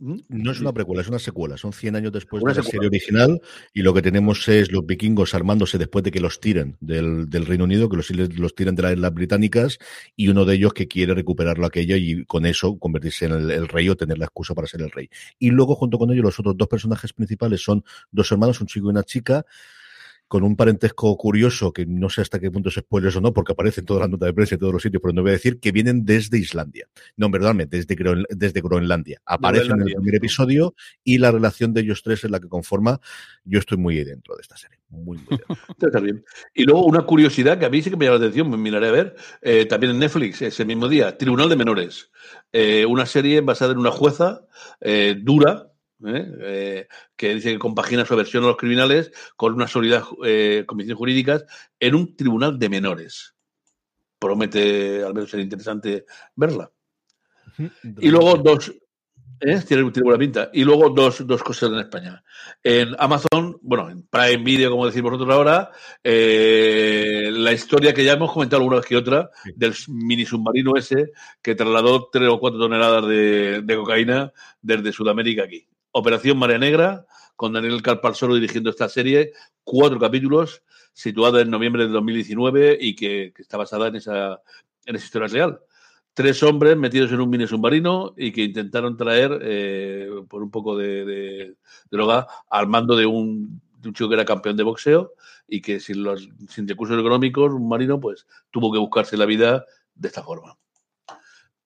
No es una precuela, es una secuela. Son 100 años después Una de la secuela. serie original y lo que tenemos es los vikingos armándose después de que los tiren del, del Reino Unido, que los, los tiran de las Islas Británicas y uno de ellos que quiere recuperarlo aquello y con eso convertirse en el, el rey o tener la excusa para ser el rey. Y luego junto con ellos los otros dos personajes principales son dos hermanos, un chico y una chica, con un parentesco curioso, que no sé hasta qué punto es spoilers o no, porque aparece en todas las notas de prensa y todos los sitios, pero no voy a decir, que vienen desde Islandia. No, perdóname, desde, Groen- desde Groenlandia. Aparecen en el primer episodio y la relación de ellos tres es la que conforma. Yo estoy muy dentro de esta serie. Muy, muy. Está [LAUGHS] bien. Y luego una curiosidad que a mí sí que me llama la atención, me miraré a ver, eh, también en Netflix, ese mismo día, Tribunal de Menores. Eh, una serie basada en una jueza eh, dura, ¿eh? Eh, que dice que compagina su aversión a los criminales con una sólida eh, convicciones jurídicas en un tribunal de menores. Promete al menos ser interesante verla. Y luego dos. ¿eh? Tiene, tiene buena pinta. Y luego dos, dos cosas en España. En Amazon, bueno, en Prime Video, como decís vosotros ahora, la historia que ya hemos comentado alguna vez que otra, Sí. del mini submarino ese que trasladó tres o cuatro toneladas de, de cocaína desde Sudamérica aquí. Operación Marea Negra, con Daniel Calparsoro dirigiendo esta serie, cuatro capítulos, situada en noviembre de 2019 y que, está basada en esa, en esa historia real tres hombres metidos en un mini submarino y que intentaron traer eh, por un poco de, de, droga al mando de un, de un, chico que era campeón de boxeo y que sin los sin recursos económicos, un marino, pues tuvo que buscarse la vida de esta forma.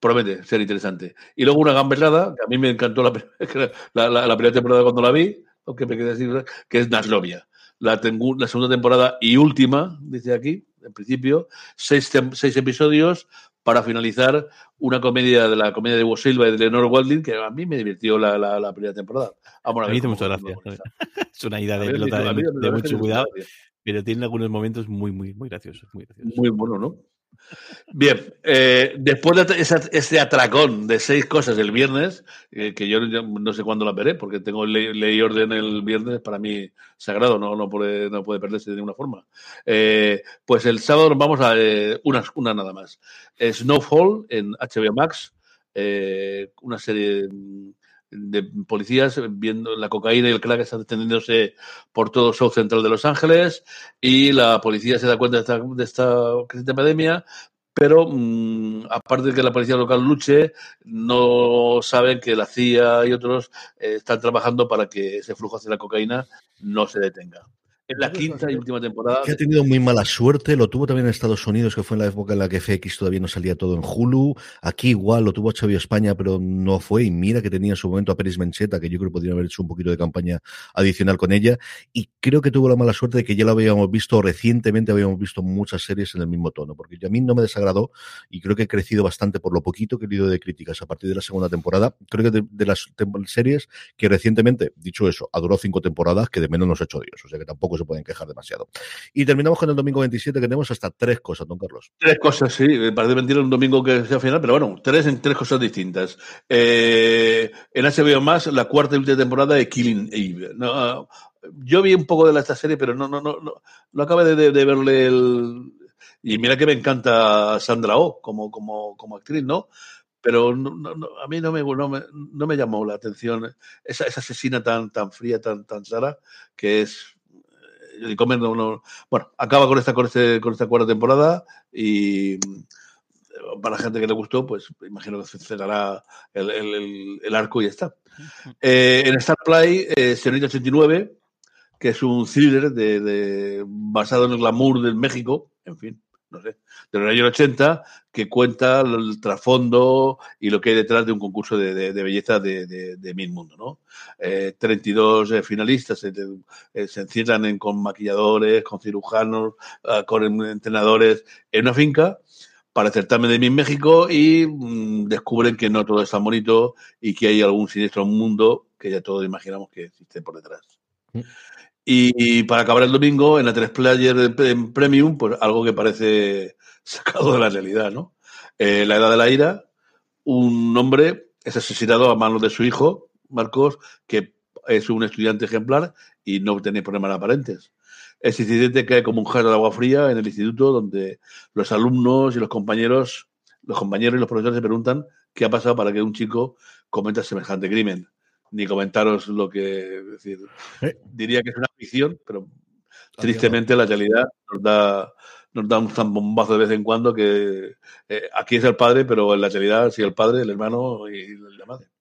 Promete ser interesante. Y luego una gamberrada, que a mí me encantó [LAUGHS] la, la, la, la primera temporada cuando la vi, aunque me quedé así, que es Naslovia. La, tengo, la segunda temporada y última, dice aquí, en principio, seis, seis episodios para finalizar una comedia de la comedia de Hugo Silva y de Leonor Walding, que a mí me divirtió la, la, la primera temporada. Vamos a, a mí hizo mucha gracia. [LAUGHS] Es una ida de pelota de, de, de mucho cuidado, pero tiene algunos momentos muy, muy, muy graciosos. Muy, graciosos. muy bueno, ¿no? Bien, eh, después de ese atracón de seis cosas el viernes, eh, que yo no sé cuándo la veré, porque tengo ley, orden el viernes, para mí sagrado, no, no, puede, no puede perderse de ninguna forma. Eh, pues el sábado nos vamos a una, una nada más. Snowfall en HBO Max, una serie de policías viendo la cocaína y el crack están extendiéndose por todo el South Central de Los Ángeles y la policía se da cuenta de esta, de esta creciente epidemia, pero mmm, aparte de que la policía local luche, no saben que la CIA y otros eh, están trabajando para que ese flujo hacia la cocaína no se detenga. En la quinta y última temporada. Que ha tenido muy mala suerte, lo tuvo también en Estados Unidos, que fue en la época en la que FX todavía no salía todo en Hulu. Aquí igual lo tuvo HBO España, pero no fue. Y mira que tenía en su momento a Peris Mencheta, que yo creo que podría haber hecho un poquito de campaña adicional con ella. Y creo que tuvo la mala suerte de que ya lo habíamos visto recientemente, habíamos visto muchas series en el mismo tono, porque a mí no me desagradó y creo que he crecido bastante por lo poquito que he leído de críticas a partir de la segunda temporada. Creo que de, de las series que recientemente, dicho eso, adoró cinco temporadas, que de menos nos ha hecho Dios. O sea que tampoco se pueden quejar demasiado. Y terminamos con el domingo 27, que tenemos hasta tres cosas, don Carlos. Tres cosas, sí. Parece mentira un domingo que sea final, pero bueno, tres en tres cosas distintas. Eh, en HBO más, la cuarta y última temporada de Killing Eve. No, yo vi un poco de esta serie, pero no, no, no, no, no acabé de, de, de verle el. Y mira que me encanta Sandra Oh como, como, como actriz, ¿no? pero no, no, a mí no me, no me, no me llamó la atención esa, esa asesina tan, tan fría, tan, tan rara, que es y comer no, no, bueno, acaba con esta, con, este, con esta cuarta temporada y para la gente que le gustó, pues imagino que se cerrará el, el, el, arco y ya está. Eh, en Star Play, eh, Señorita 89, que es un thriller de, de, basado en el glamour del México, en fin, no sé, de los años 80, que cuenta el trasfondo y lo que hay detrás de un concurso de, de, belleza de, de, Mil Mundo, ¿no? Eh, 32 eh, finalistas eh, se encierran en, con maquilladores, con cirujanos, uh, con entrenadores en una finca para el certamen de Miss México y mm, descubren que no todo es tan bonito y que hay algún siniestro mundo que ya todos imaginamos que existe por detrás. Y, para acabar el domingo, en la 3 Player en Premium, pues algo que parece [LAUGHS] sacado de la realidad, ¿no? Eh, la edad de la ira, un hombre es asesinado a manos de su hijo, Marcos, que es un estudiante ejemplar y no tiene problemas aparentes. Ese incidente cae como un jarro de agua fría en el instituto donde los alumnos y los compañeros, los compañeros y los profesores se preguntan qué ha pasado para que un chico cometa semejante crimen. Ni comentaros lo que decir. Eh. Diría que es una ficción, pero tristemente la realidad nos da nos da un zambombazo de vez en cuando que eh, aquí es el padre, pero en la realidad sí el padre, el hermano y la madre.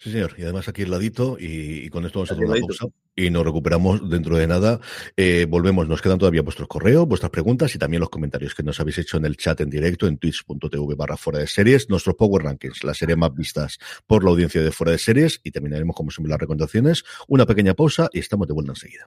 Sí, señor. Y además aquí el ladito, y, y con esto vamos a hacer una pausa y nos recuperamos dentro de nada. Eh, volvemos, nos quedan todavía vuestros correos, vuestras preguntas y también los comentarios que nos habéis hecho en el chat en directo en twitch.tv barra fuera de series, nuestros Power Rankings, las series más vistas por la audiencia de fuera de series y terminaremos como siempre las recomendaciones. Una pequeña pausa y estamos de vuelta enseguida.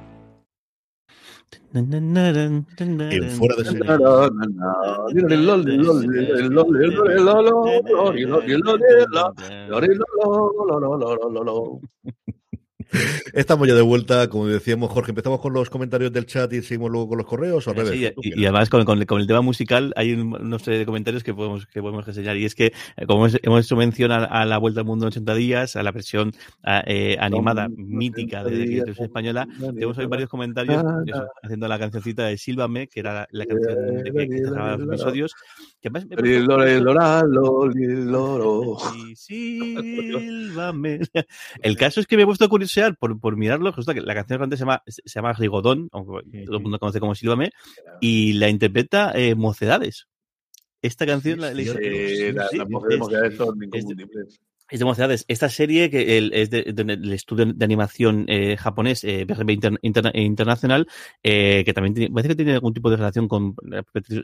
En fuera de series. Estamos ya de vuelta, como decíamos, Jorge, empezamos con los comentarios del chat y seguimos luego con los correos, o al revés. Sí, y, además con, con el- con el tema musical hay un- unos eh, comentarios que podemos, que podemos enseñar y es que eh, como hemos, hemos hecho mención a, a la Vuelta al Mundo en 80 días, a la versión a- eh, animada mítica de la televisión española, tenemos hoy varios comentarios eso, haciendo la cancioncita de Sílvame, que era la, la canción de que, que cerraba los episodios, que además me. El [LAUGHS] caso es que me he puesto a por, por mirarlo. Resulta que la canción realmente se llama, se llama Rigodón, aunque todo el mundo conoce como Sílvame, y la interpreta eh, Mocedades. Esta canción la, la hizo- Sí, la- es- son es- inconfundibles. Es de Mocedades. Esta serie que el- es de- de- del estudio de animación eh, japonés, eh, Inter- Internacional, eh, que también tiene, parece que tiene algún tipo de relación con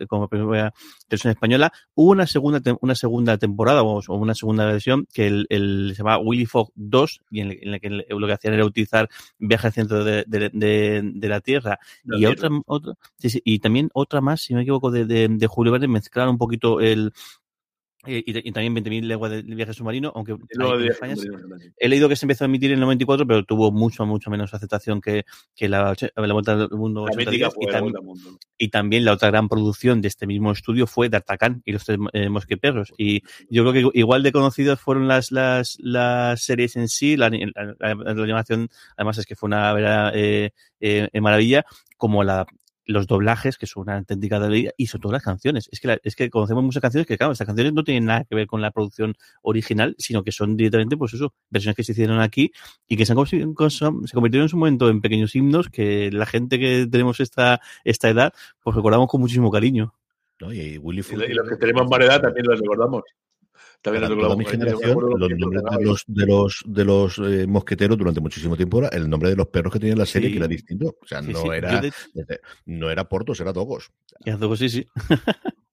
con la primera televisión española. Hubo una segunda, una segunda temporada o, una segunda versión que el, el- se llamaba Willy Fogg 2 y en, la- en la que lo que hacían era utilizar viaje al centro de, de- de- de la Tierra La y Tierra. otra, otra sí, sí, y también otra más, si no me equivoco, de, de, de Julio Verne, mezclaron un poquito el eh, y, y también 20.000 leguas de viaje submarino, aunque Y luego ahí en de- España He leído que se empezó a emitir en el 94, pero tuvo mucho, mucho menos aceptación que, que la, la Vuelta al Mundo La 80 mítica días. fue Y, la Mundo. también la otra gran producción de este mismo estudio fue D'Artagnan y los tres eh, mosqueteros. Y yo creo que igual de conocidas fueron las, las, las series en sí, la, la- la- la animación, además es que fue una verdadera eh, eh, maravilla, como la los doblajes, que son una auténtica delicia, y sobre todo las canciones. Es que, la- es que conocemos muchas canciones que, claro, estas canciones no tienen nada que ver con la producción original, sino que son directamente, pues eso, versiones que se hicieron aquí y que se, han se convirtieron en su momento en pequeños himnos que la gente que tenemos esta, esta edad, pues recordamos con muchísimo cariño. ¿no? Y Willy y los que tenemos más edad también los recordamos. También Para toda mi generación, los nombres de los, de los, de los eh, mosqueteros durante muchísimo tiempo era el nombre de los perros que tenía la serie, Sí. que era distinto. O sea, Sí, no sí. era de- no era Portos, era Dogos. Y hace poco sí, sí. [LAUGHS]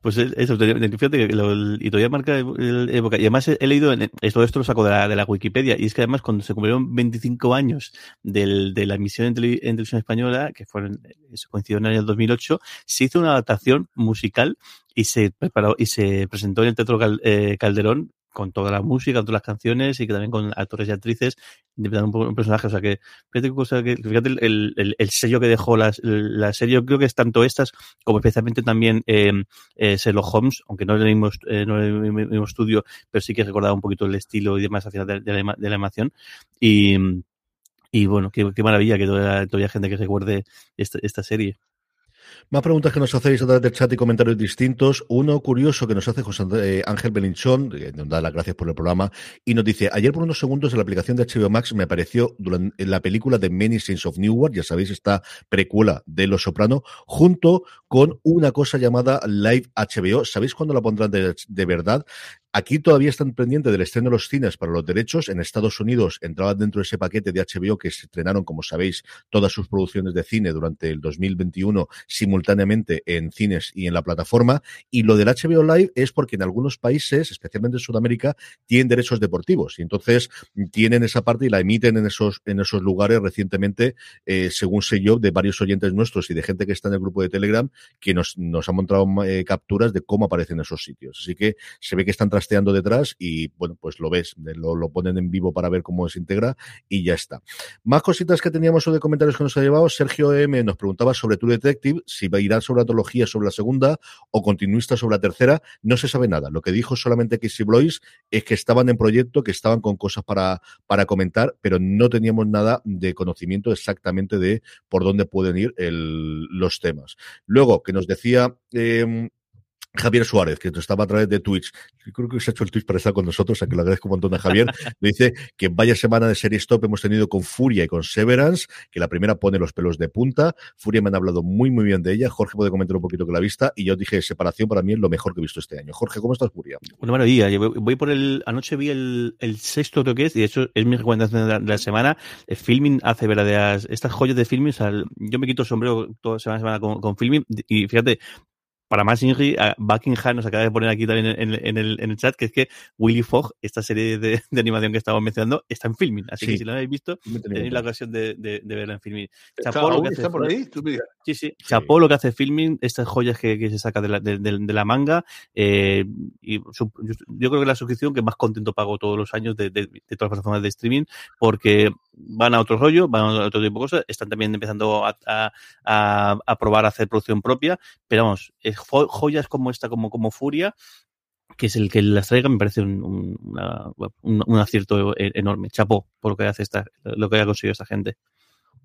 Pues eso, te- fíjate que lo- y todavía marca el- época. Y además he, he leído, todo esto lo saco de la, de la Wikipedia, y es que además cuando se cumplieron 25 años del, de la emisión en, tele- en televisión española, que fueron, eso coincidió en el año 2008, se hizo una adaptación musical y se preparó y se presentó en el Teatro eh, Calderón con toda la música, con todas las canciones y que también con actores y actrices interpretando un, un personaje. O sea que, fíjate, cosa que, fíjate el, el- el- el sello que dejó la, serie. Yo creo que es tanto estas como especialmente también eh, eh, Sherlock Holmes, aunque no es el mismo, eh, no el mismo- estudio, pero sí que recordaba un poquito el estilo y demás hacia de, de la, de animación. Y, Y bueno, qué, maravilla que todavía, todavía gente que recuerde esta, esta serie. Más preguntas que nos hacéis a través del chat y comentarios distintos. Uno curioso que nos hace José eh, Ángel Belinchón, que nos da las gracias por el programa, y nos dice, ayer por unos segundos en la aplicación de HBO Max me apareció durante, la película de Many Saints of Newark, ya sabéis, esta precuela de Los Soprano, junto con una cosa llamada Live HBO. ¿Sabéis cuándo la pondrán de verdad? Aquí todavía están pendientes del estreno de los cines para los derechos. En Estados Unidos entraban dentro de ese paquete de HBO que se estrenaron, como sabéis, todas sus producciones de cine durante el 2021 simultáneamente en cines y en la plataforma. Y lo del HBO Live es porque en algunos países, especialmente en Sudamérica, tienen derechos deportivos y entonces tienen esa parte y la emiten en esos, en esos lugares recientemente, eh, según sé yo, de varios oyentes nuestros y de gente que está en el grupo de Telegram que nos, nos ha mostrado eh, capturas de cómo aparecen esos sitios. Así que se ve que están trasteando detrás y bueno, pues lo ves, lo, lo, ponen en vivo para ver cómo se integra y ya está. Más cositas que teníamos o de comentarios que nos ha llevado. Sergio M nos preguntaba sobre True Detective, si va a ir sobre la trilogía sobre la segunda o continuista sobre la tercera. No se sabe nada. Lo que dijo solamente Casey Blois es que estaban en proyecto, que estaban con cosas para, para comentar, pero no teníamos nada de conocimiento exactamente de por dónde pueden ir los temas. Luego, que nos decía eh, Javier Suárez, que estaba a través de Twitch, creo que se ha hecho el Twitch para estar con nosotros, a que le agradezco un montón a Javier, [LAUGHS] le dice que vaya semana de serie stop hemos tenido con Furia y con Severance, que la primera pone los pelos de punta, Furia me han hablado muy muy bien de ella, Jorge puede comentar un poquito que la vista, y yo dije, separación para mí es lo mejor que he visto este año. Jorge, ¿cómo estás, Furia? Una maravilla, voy por el, anoche vi el, el sexto creo que es, y eso es mi recomendación de la, de la semana, el filming hace verdaderas, estas joyas de filming, o sea, yo me quito el sombrero toda semana, semana con, con filming, y fíjate, para más Inri, Buckingham nos acaba de poner aquí también en, en, en, el, en, el, chat, que es que Willy Fogg, esta serie de, de animación que estamos mencionando, está en filming. Así sí. que si lo habéis visto, tenéis la ocasión de, de, de verla en filming. Chapó lo que hace, ¿Está por ahí? ¿Tú me sí, sí. Chapó lo que hace filming, estas joyas que, que se saca de la, de, de la manga. Eh, y su, yo creo que la suscripción que más contento pago todos los años de, todas las plataformas de streaming, porque van a otro rollo, van a otro tipo de cosas, están también empezando a, a, a, a probar a hacer producción propia, pero vamos, es joyas como esta, como, como Furia, que es el que las traiga, me parece un, un, acierto enorme. Chapó por lo que hace esta, lo que ha conseguido esta gente.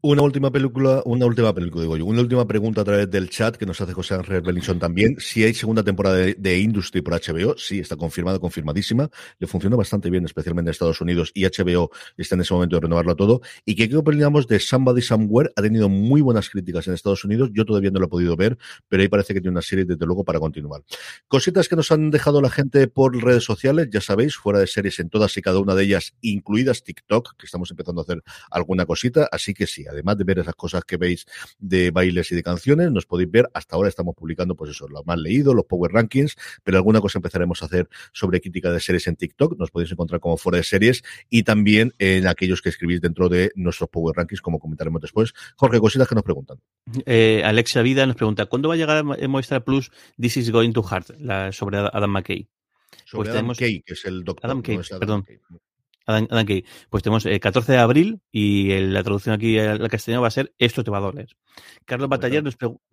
Una última película, una última película, digo yo, una última pregunta a través del chat que nos hace José Ángel Bellinson también. Si hay segunda temporada de, Industry por HBO, sí, está confirmada, confirmadísima. Le funciona bastante bien, especialmente en Estados Unidos, y HBO está en ese momento de renovarlo todo. ¿Y qué opinamos de Somebody Somewhere? Ha tenido muy buenas críticas en Estados Unidos. Yo todavía no lo he podido ver, pero ahí parece que tiene una serie, desde luego, para continuar. Cositas que nos han dejado la gente por redes sociales, ya sabéis, fuera de series en todas y cada una de ellas, incluidas TikTok, que estamos empezando a hacer alguna cosita. Así que sí, además de ver esas cosas que veis de bailes y de canciones, nos podéis ver. Hasta ahora estamos publicando, pues eso, lo más leído, los Power Rankings, pero alguna cosa empezaremos a hacer sobre crítica de series en TikTok. Nos podéis encontrar como fuera de series y también en aquellos que escribís dentro de nuestros Power Rankings, como comentaremos después. Jorge, cositas que nos preguntan. Eh, Alexia Vida nos pregunta, ¿cuándo va a llegar a Movistar Plus This is Going to Heart? La, sobre Adam McKay. Sobre pues Adam tenemos... Kay, que es el doctor. Adam Kay, no es Adam perdón. Kay. Adam, Adam Kay. Pues tenemos el 14 de abril y el, la traducción aquí al castellano va a ser Esto te va a doler. Carlos Bataller nos pregunta.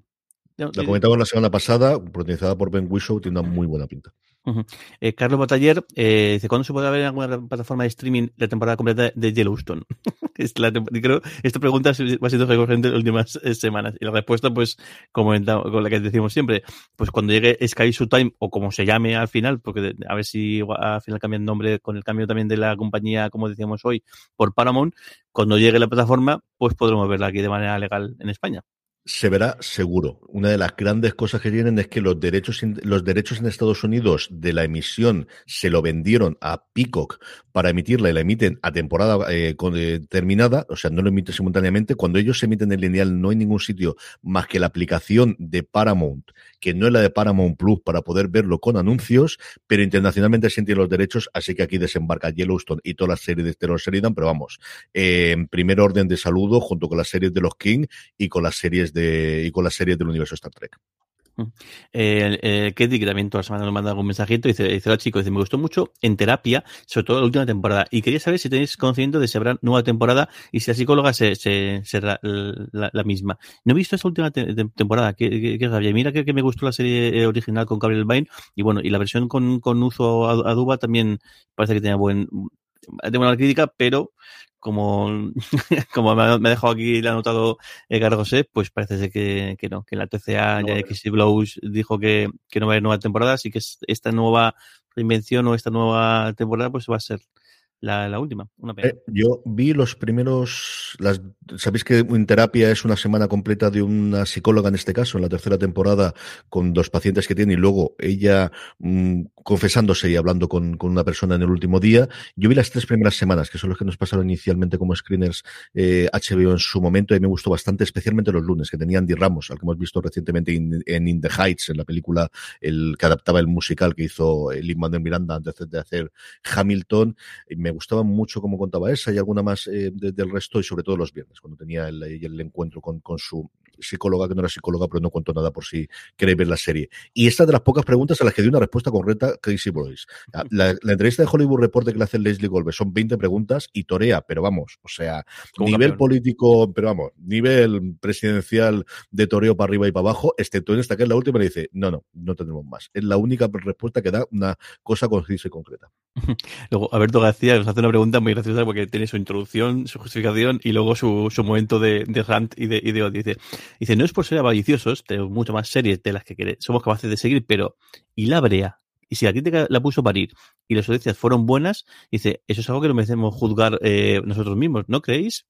La comentamos la semana pasada, protagonizada por Ben Whishaw, tiene una muy buena pinta. Uh -huh. eh, Carlos Bataller eh, dice: ¿Cuándo se puede ver en alguna plataforma de streaming la temporada completa de Yellowstone? [LAUGHS] es la, creo esta pregunta va siendo recurrente en las últimas eh, semanas. Y la respuesta, pues, como con la que decimos siempre, pues cuando llegue Sky Showtime, o como se llame al final, porque a ver si al final cambia el nombre con el cambio también de la compañía, como decíamos hoy, por Paramount, cuando llegue la plataforma, pues podremos verla aquí de manera legal en España se verá seguro. Una de las grandes cosas que tienen es que los derechos, los derechos en Estados Unidos de la emisión se lo vendieron a Peacock para emitirla y la emiten a temporada eh, eh, terminada, o sea, no lo emiten simultáneamente. Cuando ellos se emiten en lineal no hay ningún sitio más que la aplicación de Paramount, que no es la de Paramount Plus para poder verlo con anuncios, pero internacionalmente se entienden los derechos, así que aquí desembarca Yellowstone y todas las series de Terror Sheridan, pero vamos, eh, en primer orden de saludo junto con las series de los King y con las series de, y con las series del universo Star Trek. Eh, eh, Ketty, que también toda la semana nos manda algún mensajito, dice, dice hola chicos, dice, me gustó mucho en terapia, sobre todo la última temporada, y quería saber si tenéis conocimiento de si habrá nueva temporada y si la psicóloga se, se, será la, la, misma. No he visto esa última te temporada, que, que, rabia. Mira que, que, me gustó la serie original con Gabriel Bain, y bueno, y la versión con, con Uzo Aduba también parece que tenía buen, de buena crítica, pero como, [LAUGHS] como me ha, dejado aquí, le ha anotado Edgar José, pues parece ser que, que no, que la TCA, ya que si Blows dijo que, que no va a haber nueva temporada, así que esta nueva reinvención o esta nueva temporada pues va a ser la, última. Una pena. Eh, yo vi los primeros. Sabéis que en terapia es una semana completa de una psicóloga, en este caso, en la tercera temporada, con dos pacientes que tiene y luego ella mm, confesándose y hablando con, con, una persona en el último día. Yo vi las tres primeras semanas, que son los que nos pasaron inicialmente como screeners eh, HBO en su momento, y me gustó bastante, especialmente los lunes, que tenía Andy Ramos, al que hemos visto recientemente en In the Heights, en la película el que adaptaba el musical que hizo eh, Lin Manuel Miranda antes de hacer Hamilton. Y me gustaba mucho como contaba esa y alguna más eh, del resto, y sobre todo los viernes, cuando tenía el, el encuentro con, con su psicóloga, que no era psicóloga, pero no contó nada por si queréis ver la serie. Y esta de las pocas preguntas a las que dio una respuesta correcta Casey Boyce. La, entrevista de Hollywood Report que le hace Leslie Golbe son 20 preguntas y torea, pero vamos, o sea, nivel político, pero vamos, nivel presidencial de toreo para arriba y para abajo, excepto en esta que es la última, le dice, no, no, no tenemos más. Es la única respuesta que da una cosa concisa y concreta. [LAUGHS] Luego, Alberto García nos hace una pregunta muy graciosa porque tiene su introducción, su justificación y luego su, su momento de, de rant y de, y de Dice, Dice, no es por ser avariciosos, tenemos mucho más series de las que somos capaces de seguir, pero ¿y la brea? Y si la crítica la puso parir y las audiencias fueron buenas, dice, eso es algo que no merecemos juzgar eh, nosotros mismos, ¿no creéis?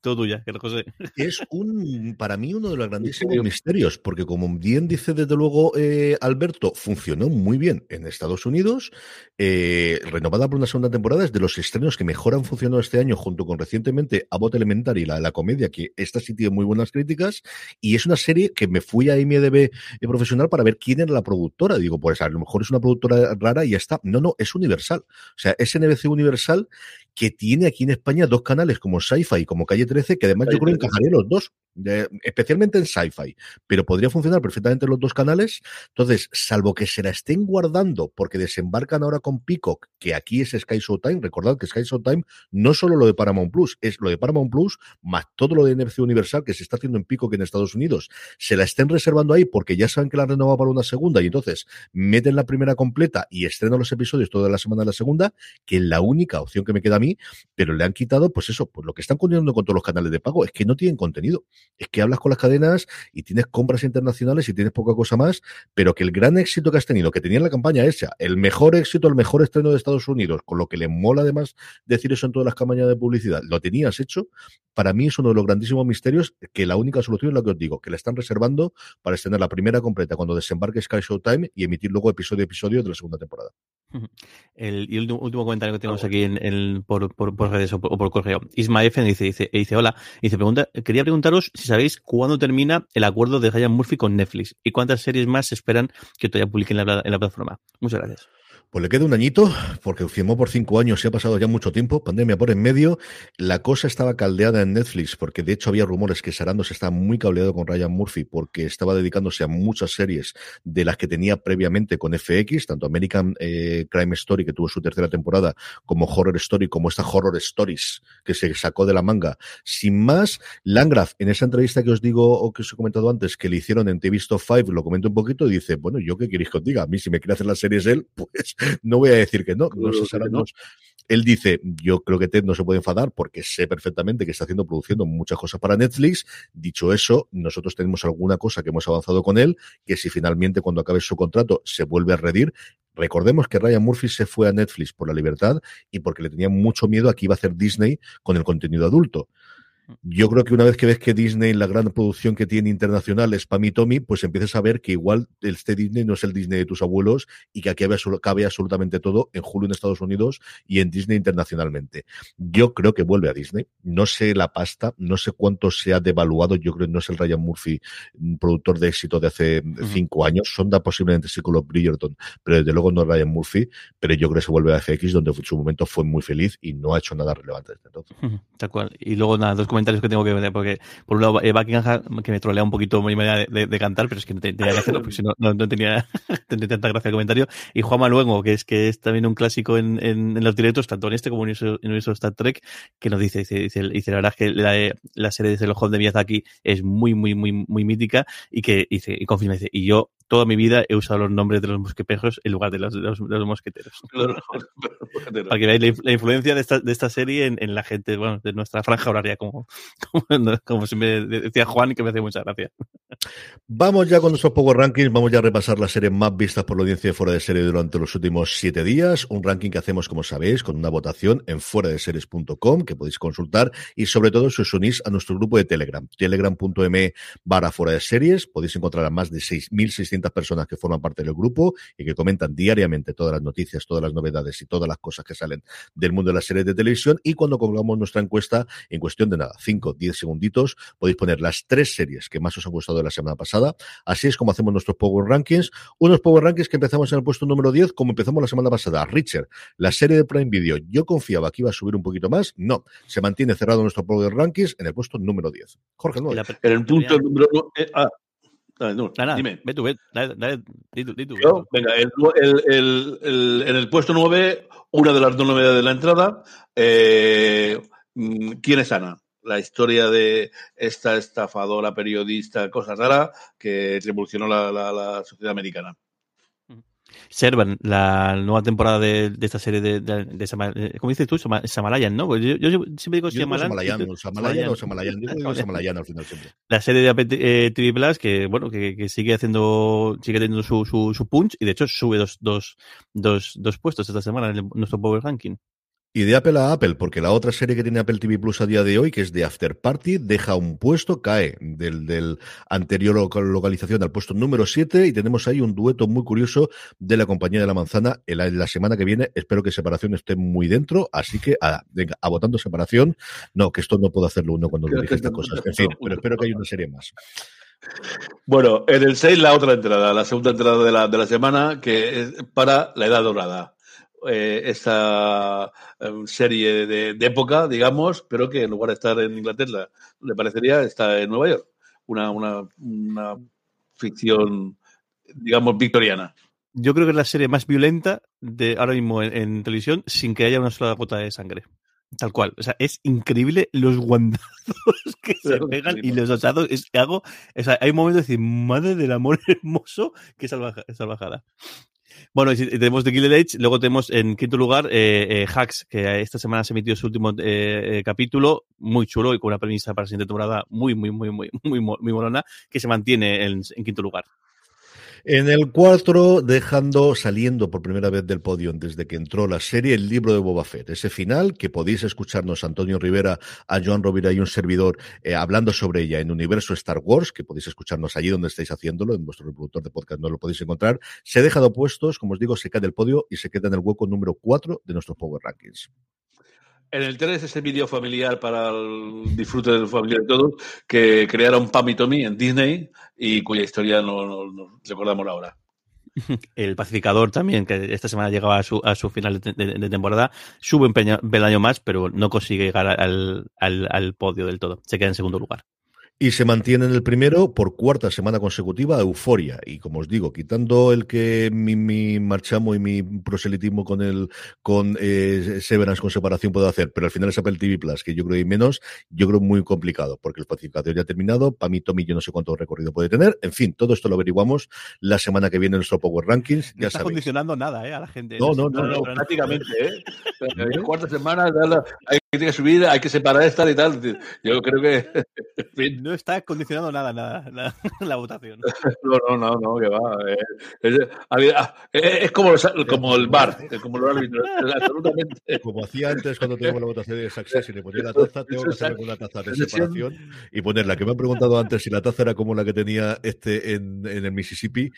Todo tuya, José. Es un, para mí, uno de los grandísimos misterios, porque como bien dice desde luego eh, Alberto, funcionó muy bien en Estados Unidos, eh, renovada por una segunda temporada, es de los estrenos que mejor han funcionado este año, junto con recientemente Abbott Elementary, la, la comedia, que esta sí tiene muy buenas críticas, y es una serie que me fui a IMDB eh, profesional para ver quién era la productora. Digo, pues a lo mejor es una productora rara y ya está. No, no, es Universal. O sea, es NBC Universal que tiene aquí en España dos canales como Sci-Fi y como Calle 13, que además yo creo que encajaría los dos especialmente en sci-fi, pero podría funcionar perfectamente en los dos canales. Entonces, salvo que se la estén guardando porque desembarcan ahora con Peacock, que aquí es Sky Showtime, recordad que Sky Showtime no solo lo de Paramount Plus, es lo de Paramount Plus más todo lo de NFC Universal que se está haciendo en Peacock en Estados Unidos. Se la estén reservando ahí porque ya saben que la renovado para una segunda y entonces meten la primera completa y estrenan los episodios toda la semana de la segunda, que es la única opción que me queda a mí, pero le han quitado, pues eso, pues lo que están continuando con todos los canales de pago es que no tienen contenido es que hablas con las cadenas y tienes compras internacionales y tienes poca cosa más, pero que el gran éxito que has tenido, que tenía en la campaña esa, el mejor éxito, el mejor estreno de Estados Unidos, con lo que le mola además decir eso en todas las campañas de publicidad, lo tenías hecho, para mí es uno de los grandísimos misterios que la única solución es la que os digo, que la están reservando para estrenar la primera completa cuando desembarque Sky Showtime y emitir luego episodio a episodio de la segunda temporada. [LAUGHS] El, y el último, comentario que tenemos aquí en, por, por, redes o por, correo. Isma F dice, dice, dice, hola, dice, pregunta, quería preguntaros si sabéis cuándo termina el acuerdo de Ryan Murphy con Netflix y cuántas series más se esperan que todavía publiquen en en la plataforma. Muchas gracias. Pues le queda un añito, porque firmó por cinco años y ha pasado ya mucho tiempo, pandemia por en medio. La cosa estaba caldeada en Netflix, porque de hecho había rumores que Sarandon se estaba muy cableado con Ryan Murphy, porque estaba dedicándose a muchas series de las que tenía previamente con FX, tanto American eh, Crime Story, que tuvo su tercera temporada, como Horror Story, como esta Horror Stories, que se sacó de la manga. Sin más, Langraf, en esa entrevista que os digo, o que os he comentado antes, que le hicieron en TV 5, lo comento un poquito y dice, bueno, ¿yo qué queréis que os diga? A mí, si me quiere hacer las series él, [LAUGHS] pues no voy a decir que no, no sé Él dice, yo creo que Ted no se puede enfadar porque sé perfectamente que está haciendo, produciendo muchas cosas para Netflix. Dicho eso, nosotros tenemos alguna cosa que hemos avanzado con él, que si finalmente cuando acabe su contrato se vuelve a redir, Recordemos que Ryan Murphy se fue a Netflix por la libertad y porque le tenía mucho miedo a que iba a hacer Disney con el contenido adulto. Yo creo que una vez que ves que Disney, la gran producción que tiene internacional es Pami Tommy, pues empiezas a ver que igual este Disney no es el Disney de tus abuelos y que aquí cabe absolutamente todo en Julio en Estados Unidos y en Disney internacionalmente. Yo creo que vuelve a Disney. No sé la pasta, no sé cuánto se ha devaluado. Yo creo que no es el Ryan Murphy, productor de éxito de hace cinco años. Sonda posiblemente sí con los Bridgerton, pero desde luego no es Ryan Murphy. Pero yo creo que se vuelve a FX, donde en su momento fue muy feliz y no ha hecho nada relevante desde entonces. Tal cual. Y luego nada, dos comentarios que tengo que ver, porque por un lado eh, Buckingham, que me trolea un poquito mi manera de, cantar, pero es que no tenía que hacerlo, porque si no, no, [LAUGHS] tenía, tanta gracia el comentario. Y Juanma Luengo, que es que es también un clásico en, en, los directos, tanto en este como en el universo Star Trek, que nos dice, dice, dice, la verdad es que la, la serie de Los de Miyazaki es muy, muy, muy, muy mítica y que dice, y confirma, dice, y yo toda mi vida he usado los nombres de los mosquetejos en lugar de los, de los, de [LAUGHS] los mosqueteros. Para que veáis la, la influencia de esta, de esta serie en, en, la gente, bueno, de nuestra franja horaria, como, [LAUGHS] como, como siempre decía Juan, que me hace mucha gracia. Vamos ya con nuestros Power Rankings, vamos ya a repasar las series más vistas por la audiencia de fuera de serie durante los últimos siete días. Un ranking que hacemos, como sabéis, con una votación en fuera de series.com que podéis consultar y sobre todo si os unís a nuestro grupo de Telegram, telegram.me barra fuera de series. Podéis encontrar a más de 6.600 personas que forman parte del grupo y que comentan diariamente todas las noticias, todas las novedades y todas las cosas que salen del mundo de las series de televisión. Y cuando colgamos nuestra encuesta, en cuestión de nada, 5, 10 segunditos, podéis poner las tres series que más os han gustado de la semana pasada. Así es como hacemos nuestros Power Rankings. Unos Power Rankings que empezamos en el puesto número 10, como empezamos la semana pasada. Richard, la serie de Prime Video. Yo confiaba que iba a subir un poquito más. No, se mantiene cerrado nuestro Power Rankings en el puesto número 10. Jorge, no. En el punto número. Eh, ah. Dale, no, nada, dime. Ve tú, ve, dale, dale, di tú, di tú, Yo, venga, el, el, el, en el puesto 9, una de las dos novedades de la entrada, eh, ¿quién es Ana? La historia de esta estafadora periodista, cosa rara, que revolucionó la, la, la sociedad americana. Servan, la nueva temporada de, de esta serie de, de, de Sama, ¿cómo dices tú? Samalayan, ¿no? Pues yo, yo, siempre digo Samalayan. Samalayan, Samalayan o Samalayan. Yo digo Samalayan al final siempre. La serie de Apple eh, TV Plus que, bueno, que, que, sigue haciendo, sigue teniendo su, su, su, punch y de hecho sube dos, dos, dos, dos puestos esta semana en el, nuestro Power Ranking. Y de Apple a Apple, porque la otra serie que tiene Apple TV Plus a día de hoy, que es de After Party, deja un puesto, cae del, del anterior localización al puesto número 7 y tenemos ahí un dueto muy curioso de la compañía de la manzana en la, en la semana que viene. Espero que separación esté muy dentro, así que a, venga, a votando separación. No, que esto no puedo hacerlo uno cuando dirige estas cosas. En fin, pero espero que haya una serie más. Bueno, en el 6 la otra entrada, la segunda entrada de la, de la semana, que es para la edad dorada eh, esta um, serie de, de, época, digamos, pero que en lugar de estar en Inglaterra, le parecería estar en Nueva York. Una, una, una ficción, digamos, victoriana. Yo creo que es la serie más violenta de ahora mismo en, en televisión sin que haya una sola gota de sangre. Tal cual. O sea, es increíble los guandazos [LAUGHS] que se pegan y los hachazos. Es que hago. O sea, hay un momento de decir, madre del amor [LAUGHS] hermoso, que salvaja, salvajada. Bueno, tenemos The Gilded Age, luego tenemos en quinto lugar eh, eh, Hacks, que esta semana se emitió su último eh, capítulo, muy chulo y con una premisa para la siguiente temporada muy, muy, muy, muy, muy, muy molona, que se mantiene en, en quinto lugar. En el 4, dejando, saliendo por primera vez del podio desde que entró la serie, el libro de Boba Fett. Ese final que podéis escucharnos Antonio Rivera, a Joan Rovira y un servidor eh, hablando sobre ella en Universo Star Wars, que podéis escucharnos allí donde estáis haciéndolo, en vuestro reproductor de podcast no lo podéis encontrar. Se ha dejado puestos, como os digo, se cae del podio y se queda en el hueco número 4 de nuestros Power Rankings. En el 3 ese vídeo familiar para el disfrute del familiar de todos que crearon Pam y Tommy en Disney y cuya historia no, recordamos ahora. [LAUGHS] El pacificador también, que esta semana llegaba a su, a su final de temporada, sube un peldaño más, pero no consigue llegar al, al, al podio del todo. Se queda en segundo lugar. Y se mantiene en el primero por cuarta semana consecutiva Euforia. Y como os digo, quitando el que mi, mi marchamo y mi proselitismo con el con eh, Severance con separación puedo hacer, pero al final es Apple TV Plus, que yo creo que hay menos, yo creo muy complicado, porque el pacificador ya ha terminado, para mí Tommy yo no sé cuánto recorrido puede tener. En fin, todo esto lo averiguamos la semana que viene en nuestro Power Rankings. No ya está sabéis. condicionando nada, ¿eh? A la gente. No, no, no, no, no prácticamente, ¿eh? En cuarta semana hay que subir, hay que separar esta y tal. Yo creo que. no está condicionando nada, nada, nada [LAUGHS] la votación. No, no, no, no, que va. Es, es, es como, como, el bar, como el árbitro, absolutamente. [LAUGHS] Como hacía antes cuando teníamos la votación de Success y le ponía la taza, tengo que hacer una taza de separación y ponerla. Que me han preguntado antes si la taza era como la que tenía este en, en el Mississippi.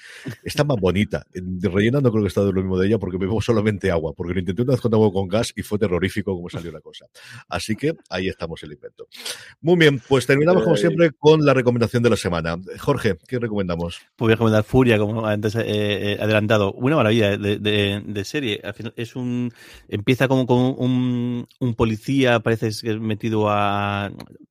Está más bonita. Rellena no creo que está de lo mismo de ella porque bebo solamente agua, porque lo intenté una vez con agua con gas y fue terrorífico como salió la cosa. Así que ahí estamos el invento. Muy bien, pues terminamos como siempre con la recomendación de la semana. Jorge, ¿qué recomendamos? Pues voy a recomendar Furia, como antes eh, eh, adelantado. Una maravilla de, de, de, serie. Al final es un. Empieza como con un, un policía, parece que es metido a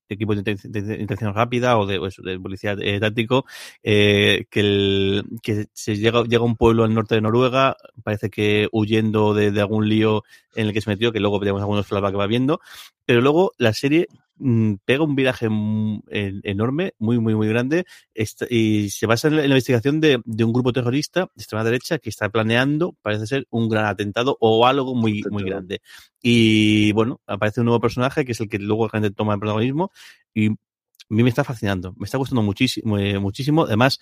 equipo de intención rápida o de, de policía eh, táctico, eh, que, el, que se llega, llega un pueblo al norte de Noruega, parece que huyendo de, de algún lío en el que se metió, que luego veremos algunos flashbacks que va viendo, pero luego la serie mm, pega un viraje enorme, muy, muy, muy grande, y se basa en la, investigación de, un grupo terrorista de extrema derecha que está planeando, parece ser, un gran atentado o algo muy, muy grande. Y bueno, aparece un nuevo personaje que es el que luego la gente toma el protagonismo y a mí me está fascinando, me está gustando muchísimo, eh, muchísimo. Además,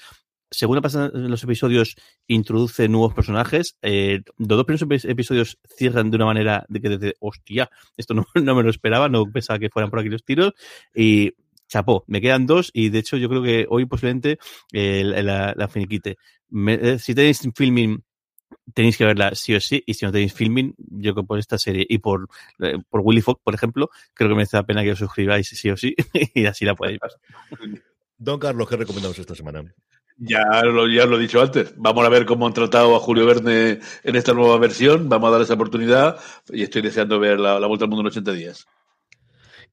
según pasan los episodios, introduce nuevos personajes. Eh, los dos primeros episodios cierran de una manera de que desde, hostia, esto [LAUGHS] no, me lo esperaba, no pensaba que fueran por aquí los tiros. Y chapó, me quedan dos y de hecho yo creo que hoy posiblemente eh, la, finiquite. Eh, si tenéis filming tenéis que verla sí o sí, y si no tenéis filming, yo creo que por esta serie y por, por Willy Fogg, por ejemplo, creo que merece la pena que os suscribáis sí o sí, [LAUGHS] y así la podéis Don Carlos, ¿qué recomendamos esta semana? Ya lo, ya lo he dicho antes. Vamos a ver cómo han tratado a Julio Verne en esta nueva versión. Vamos a dar esa oportunidad y estoy deseando ver la, la Vuelta al Mundo en 80 días.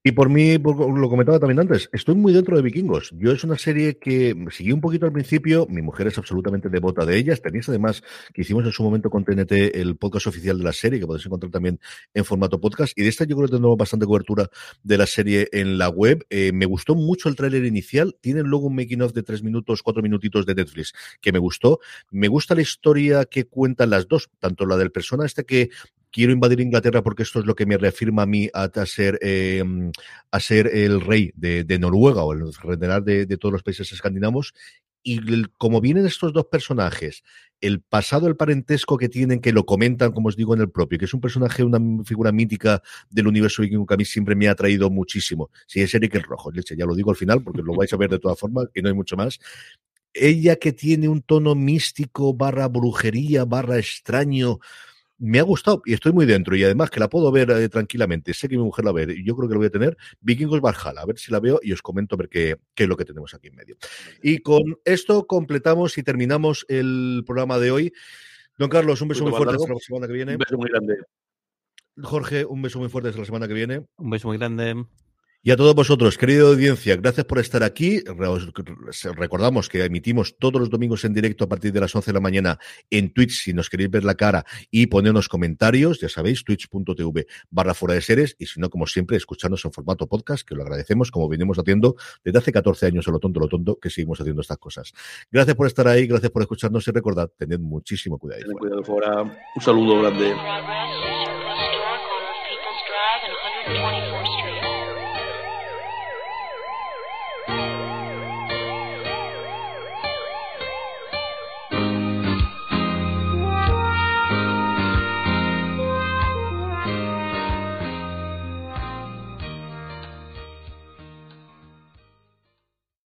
Y por mí, lo comentaba también antes, estoy muy dentro de Vikingos. Yo es una serie que seguí un poquito al principio, mi mujer es absolutamente devota de ellas. Tenéis además que hicimos en su momento con TNT el podcast oficial de la serie, que podéis encontrar también en formato podcast. Y de esta yo creo que tenemos bastante cobertura de la serie en la web. Eh, me gustó mucho el tráiler inicial. Tienen luego un making of de tres minutos, cuatro minutitos de Netflix, que me gustó. Me gusta la historia que cuentan las dos, tanto la del persona este que quiero invadir Inglaterra porque esto es lo que me reafirma a mí a, ser, eh, a ser el rey de, Noruega o el general de, todos los países escandinavos. Y como vienen estos dos personajes, el pasado, el parentesco que tienen, que lo comentan, como os digo, en el propio, que es un personaje, una figura mítica del universo vikingo que a mí siempre me ha atraído muchísimo. Si es Eric el Rojo, ya lo digo al final, porque lo vais a ver de todas formas, y no hay mucho más ella que tiene un tono místico, barra brujería, barra extraño, me ha gustado y estoy muy dentro y además que la puedo ver eh, tranquilamente. Sé que mi mujer la ve y yo creo que la voy a tener. Vikingos Valhalla, a ver si la veo y os comento a ver qué, qué, es lo que tenemos aquí en medio. Y con esto completamos y terminamos el programa de hoy. Don Carlos, un beso muy fuerte hasta la semana que viene. Un beso muy grande. Jorge, un beso muy fuerte hasta la semana que viene. Un beso muy grande. Y a todos vosotros, querida audiencia, gracias por estar aquí. Recordamos que emitimos todos los domingos en directo a partir de las 11 de la mañana en Twitch, si nos queréis ver la cara y ponernos comentarios, ya sabéis, twitch.tv barra fuera de seres, y si no, como siempre, escucharnos en formato podcast, que lo agradecemos, como venimos haciendo desde hace 14 años, a lo tonto, lo tonto, que seguimos haciendo estas cosas. Gracias por estar ahí, gracias por escucharnos y recordad, tened muchísimo cuidado. Tened cuidado fuera. Un saludo grande.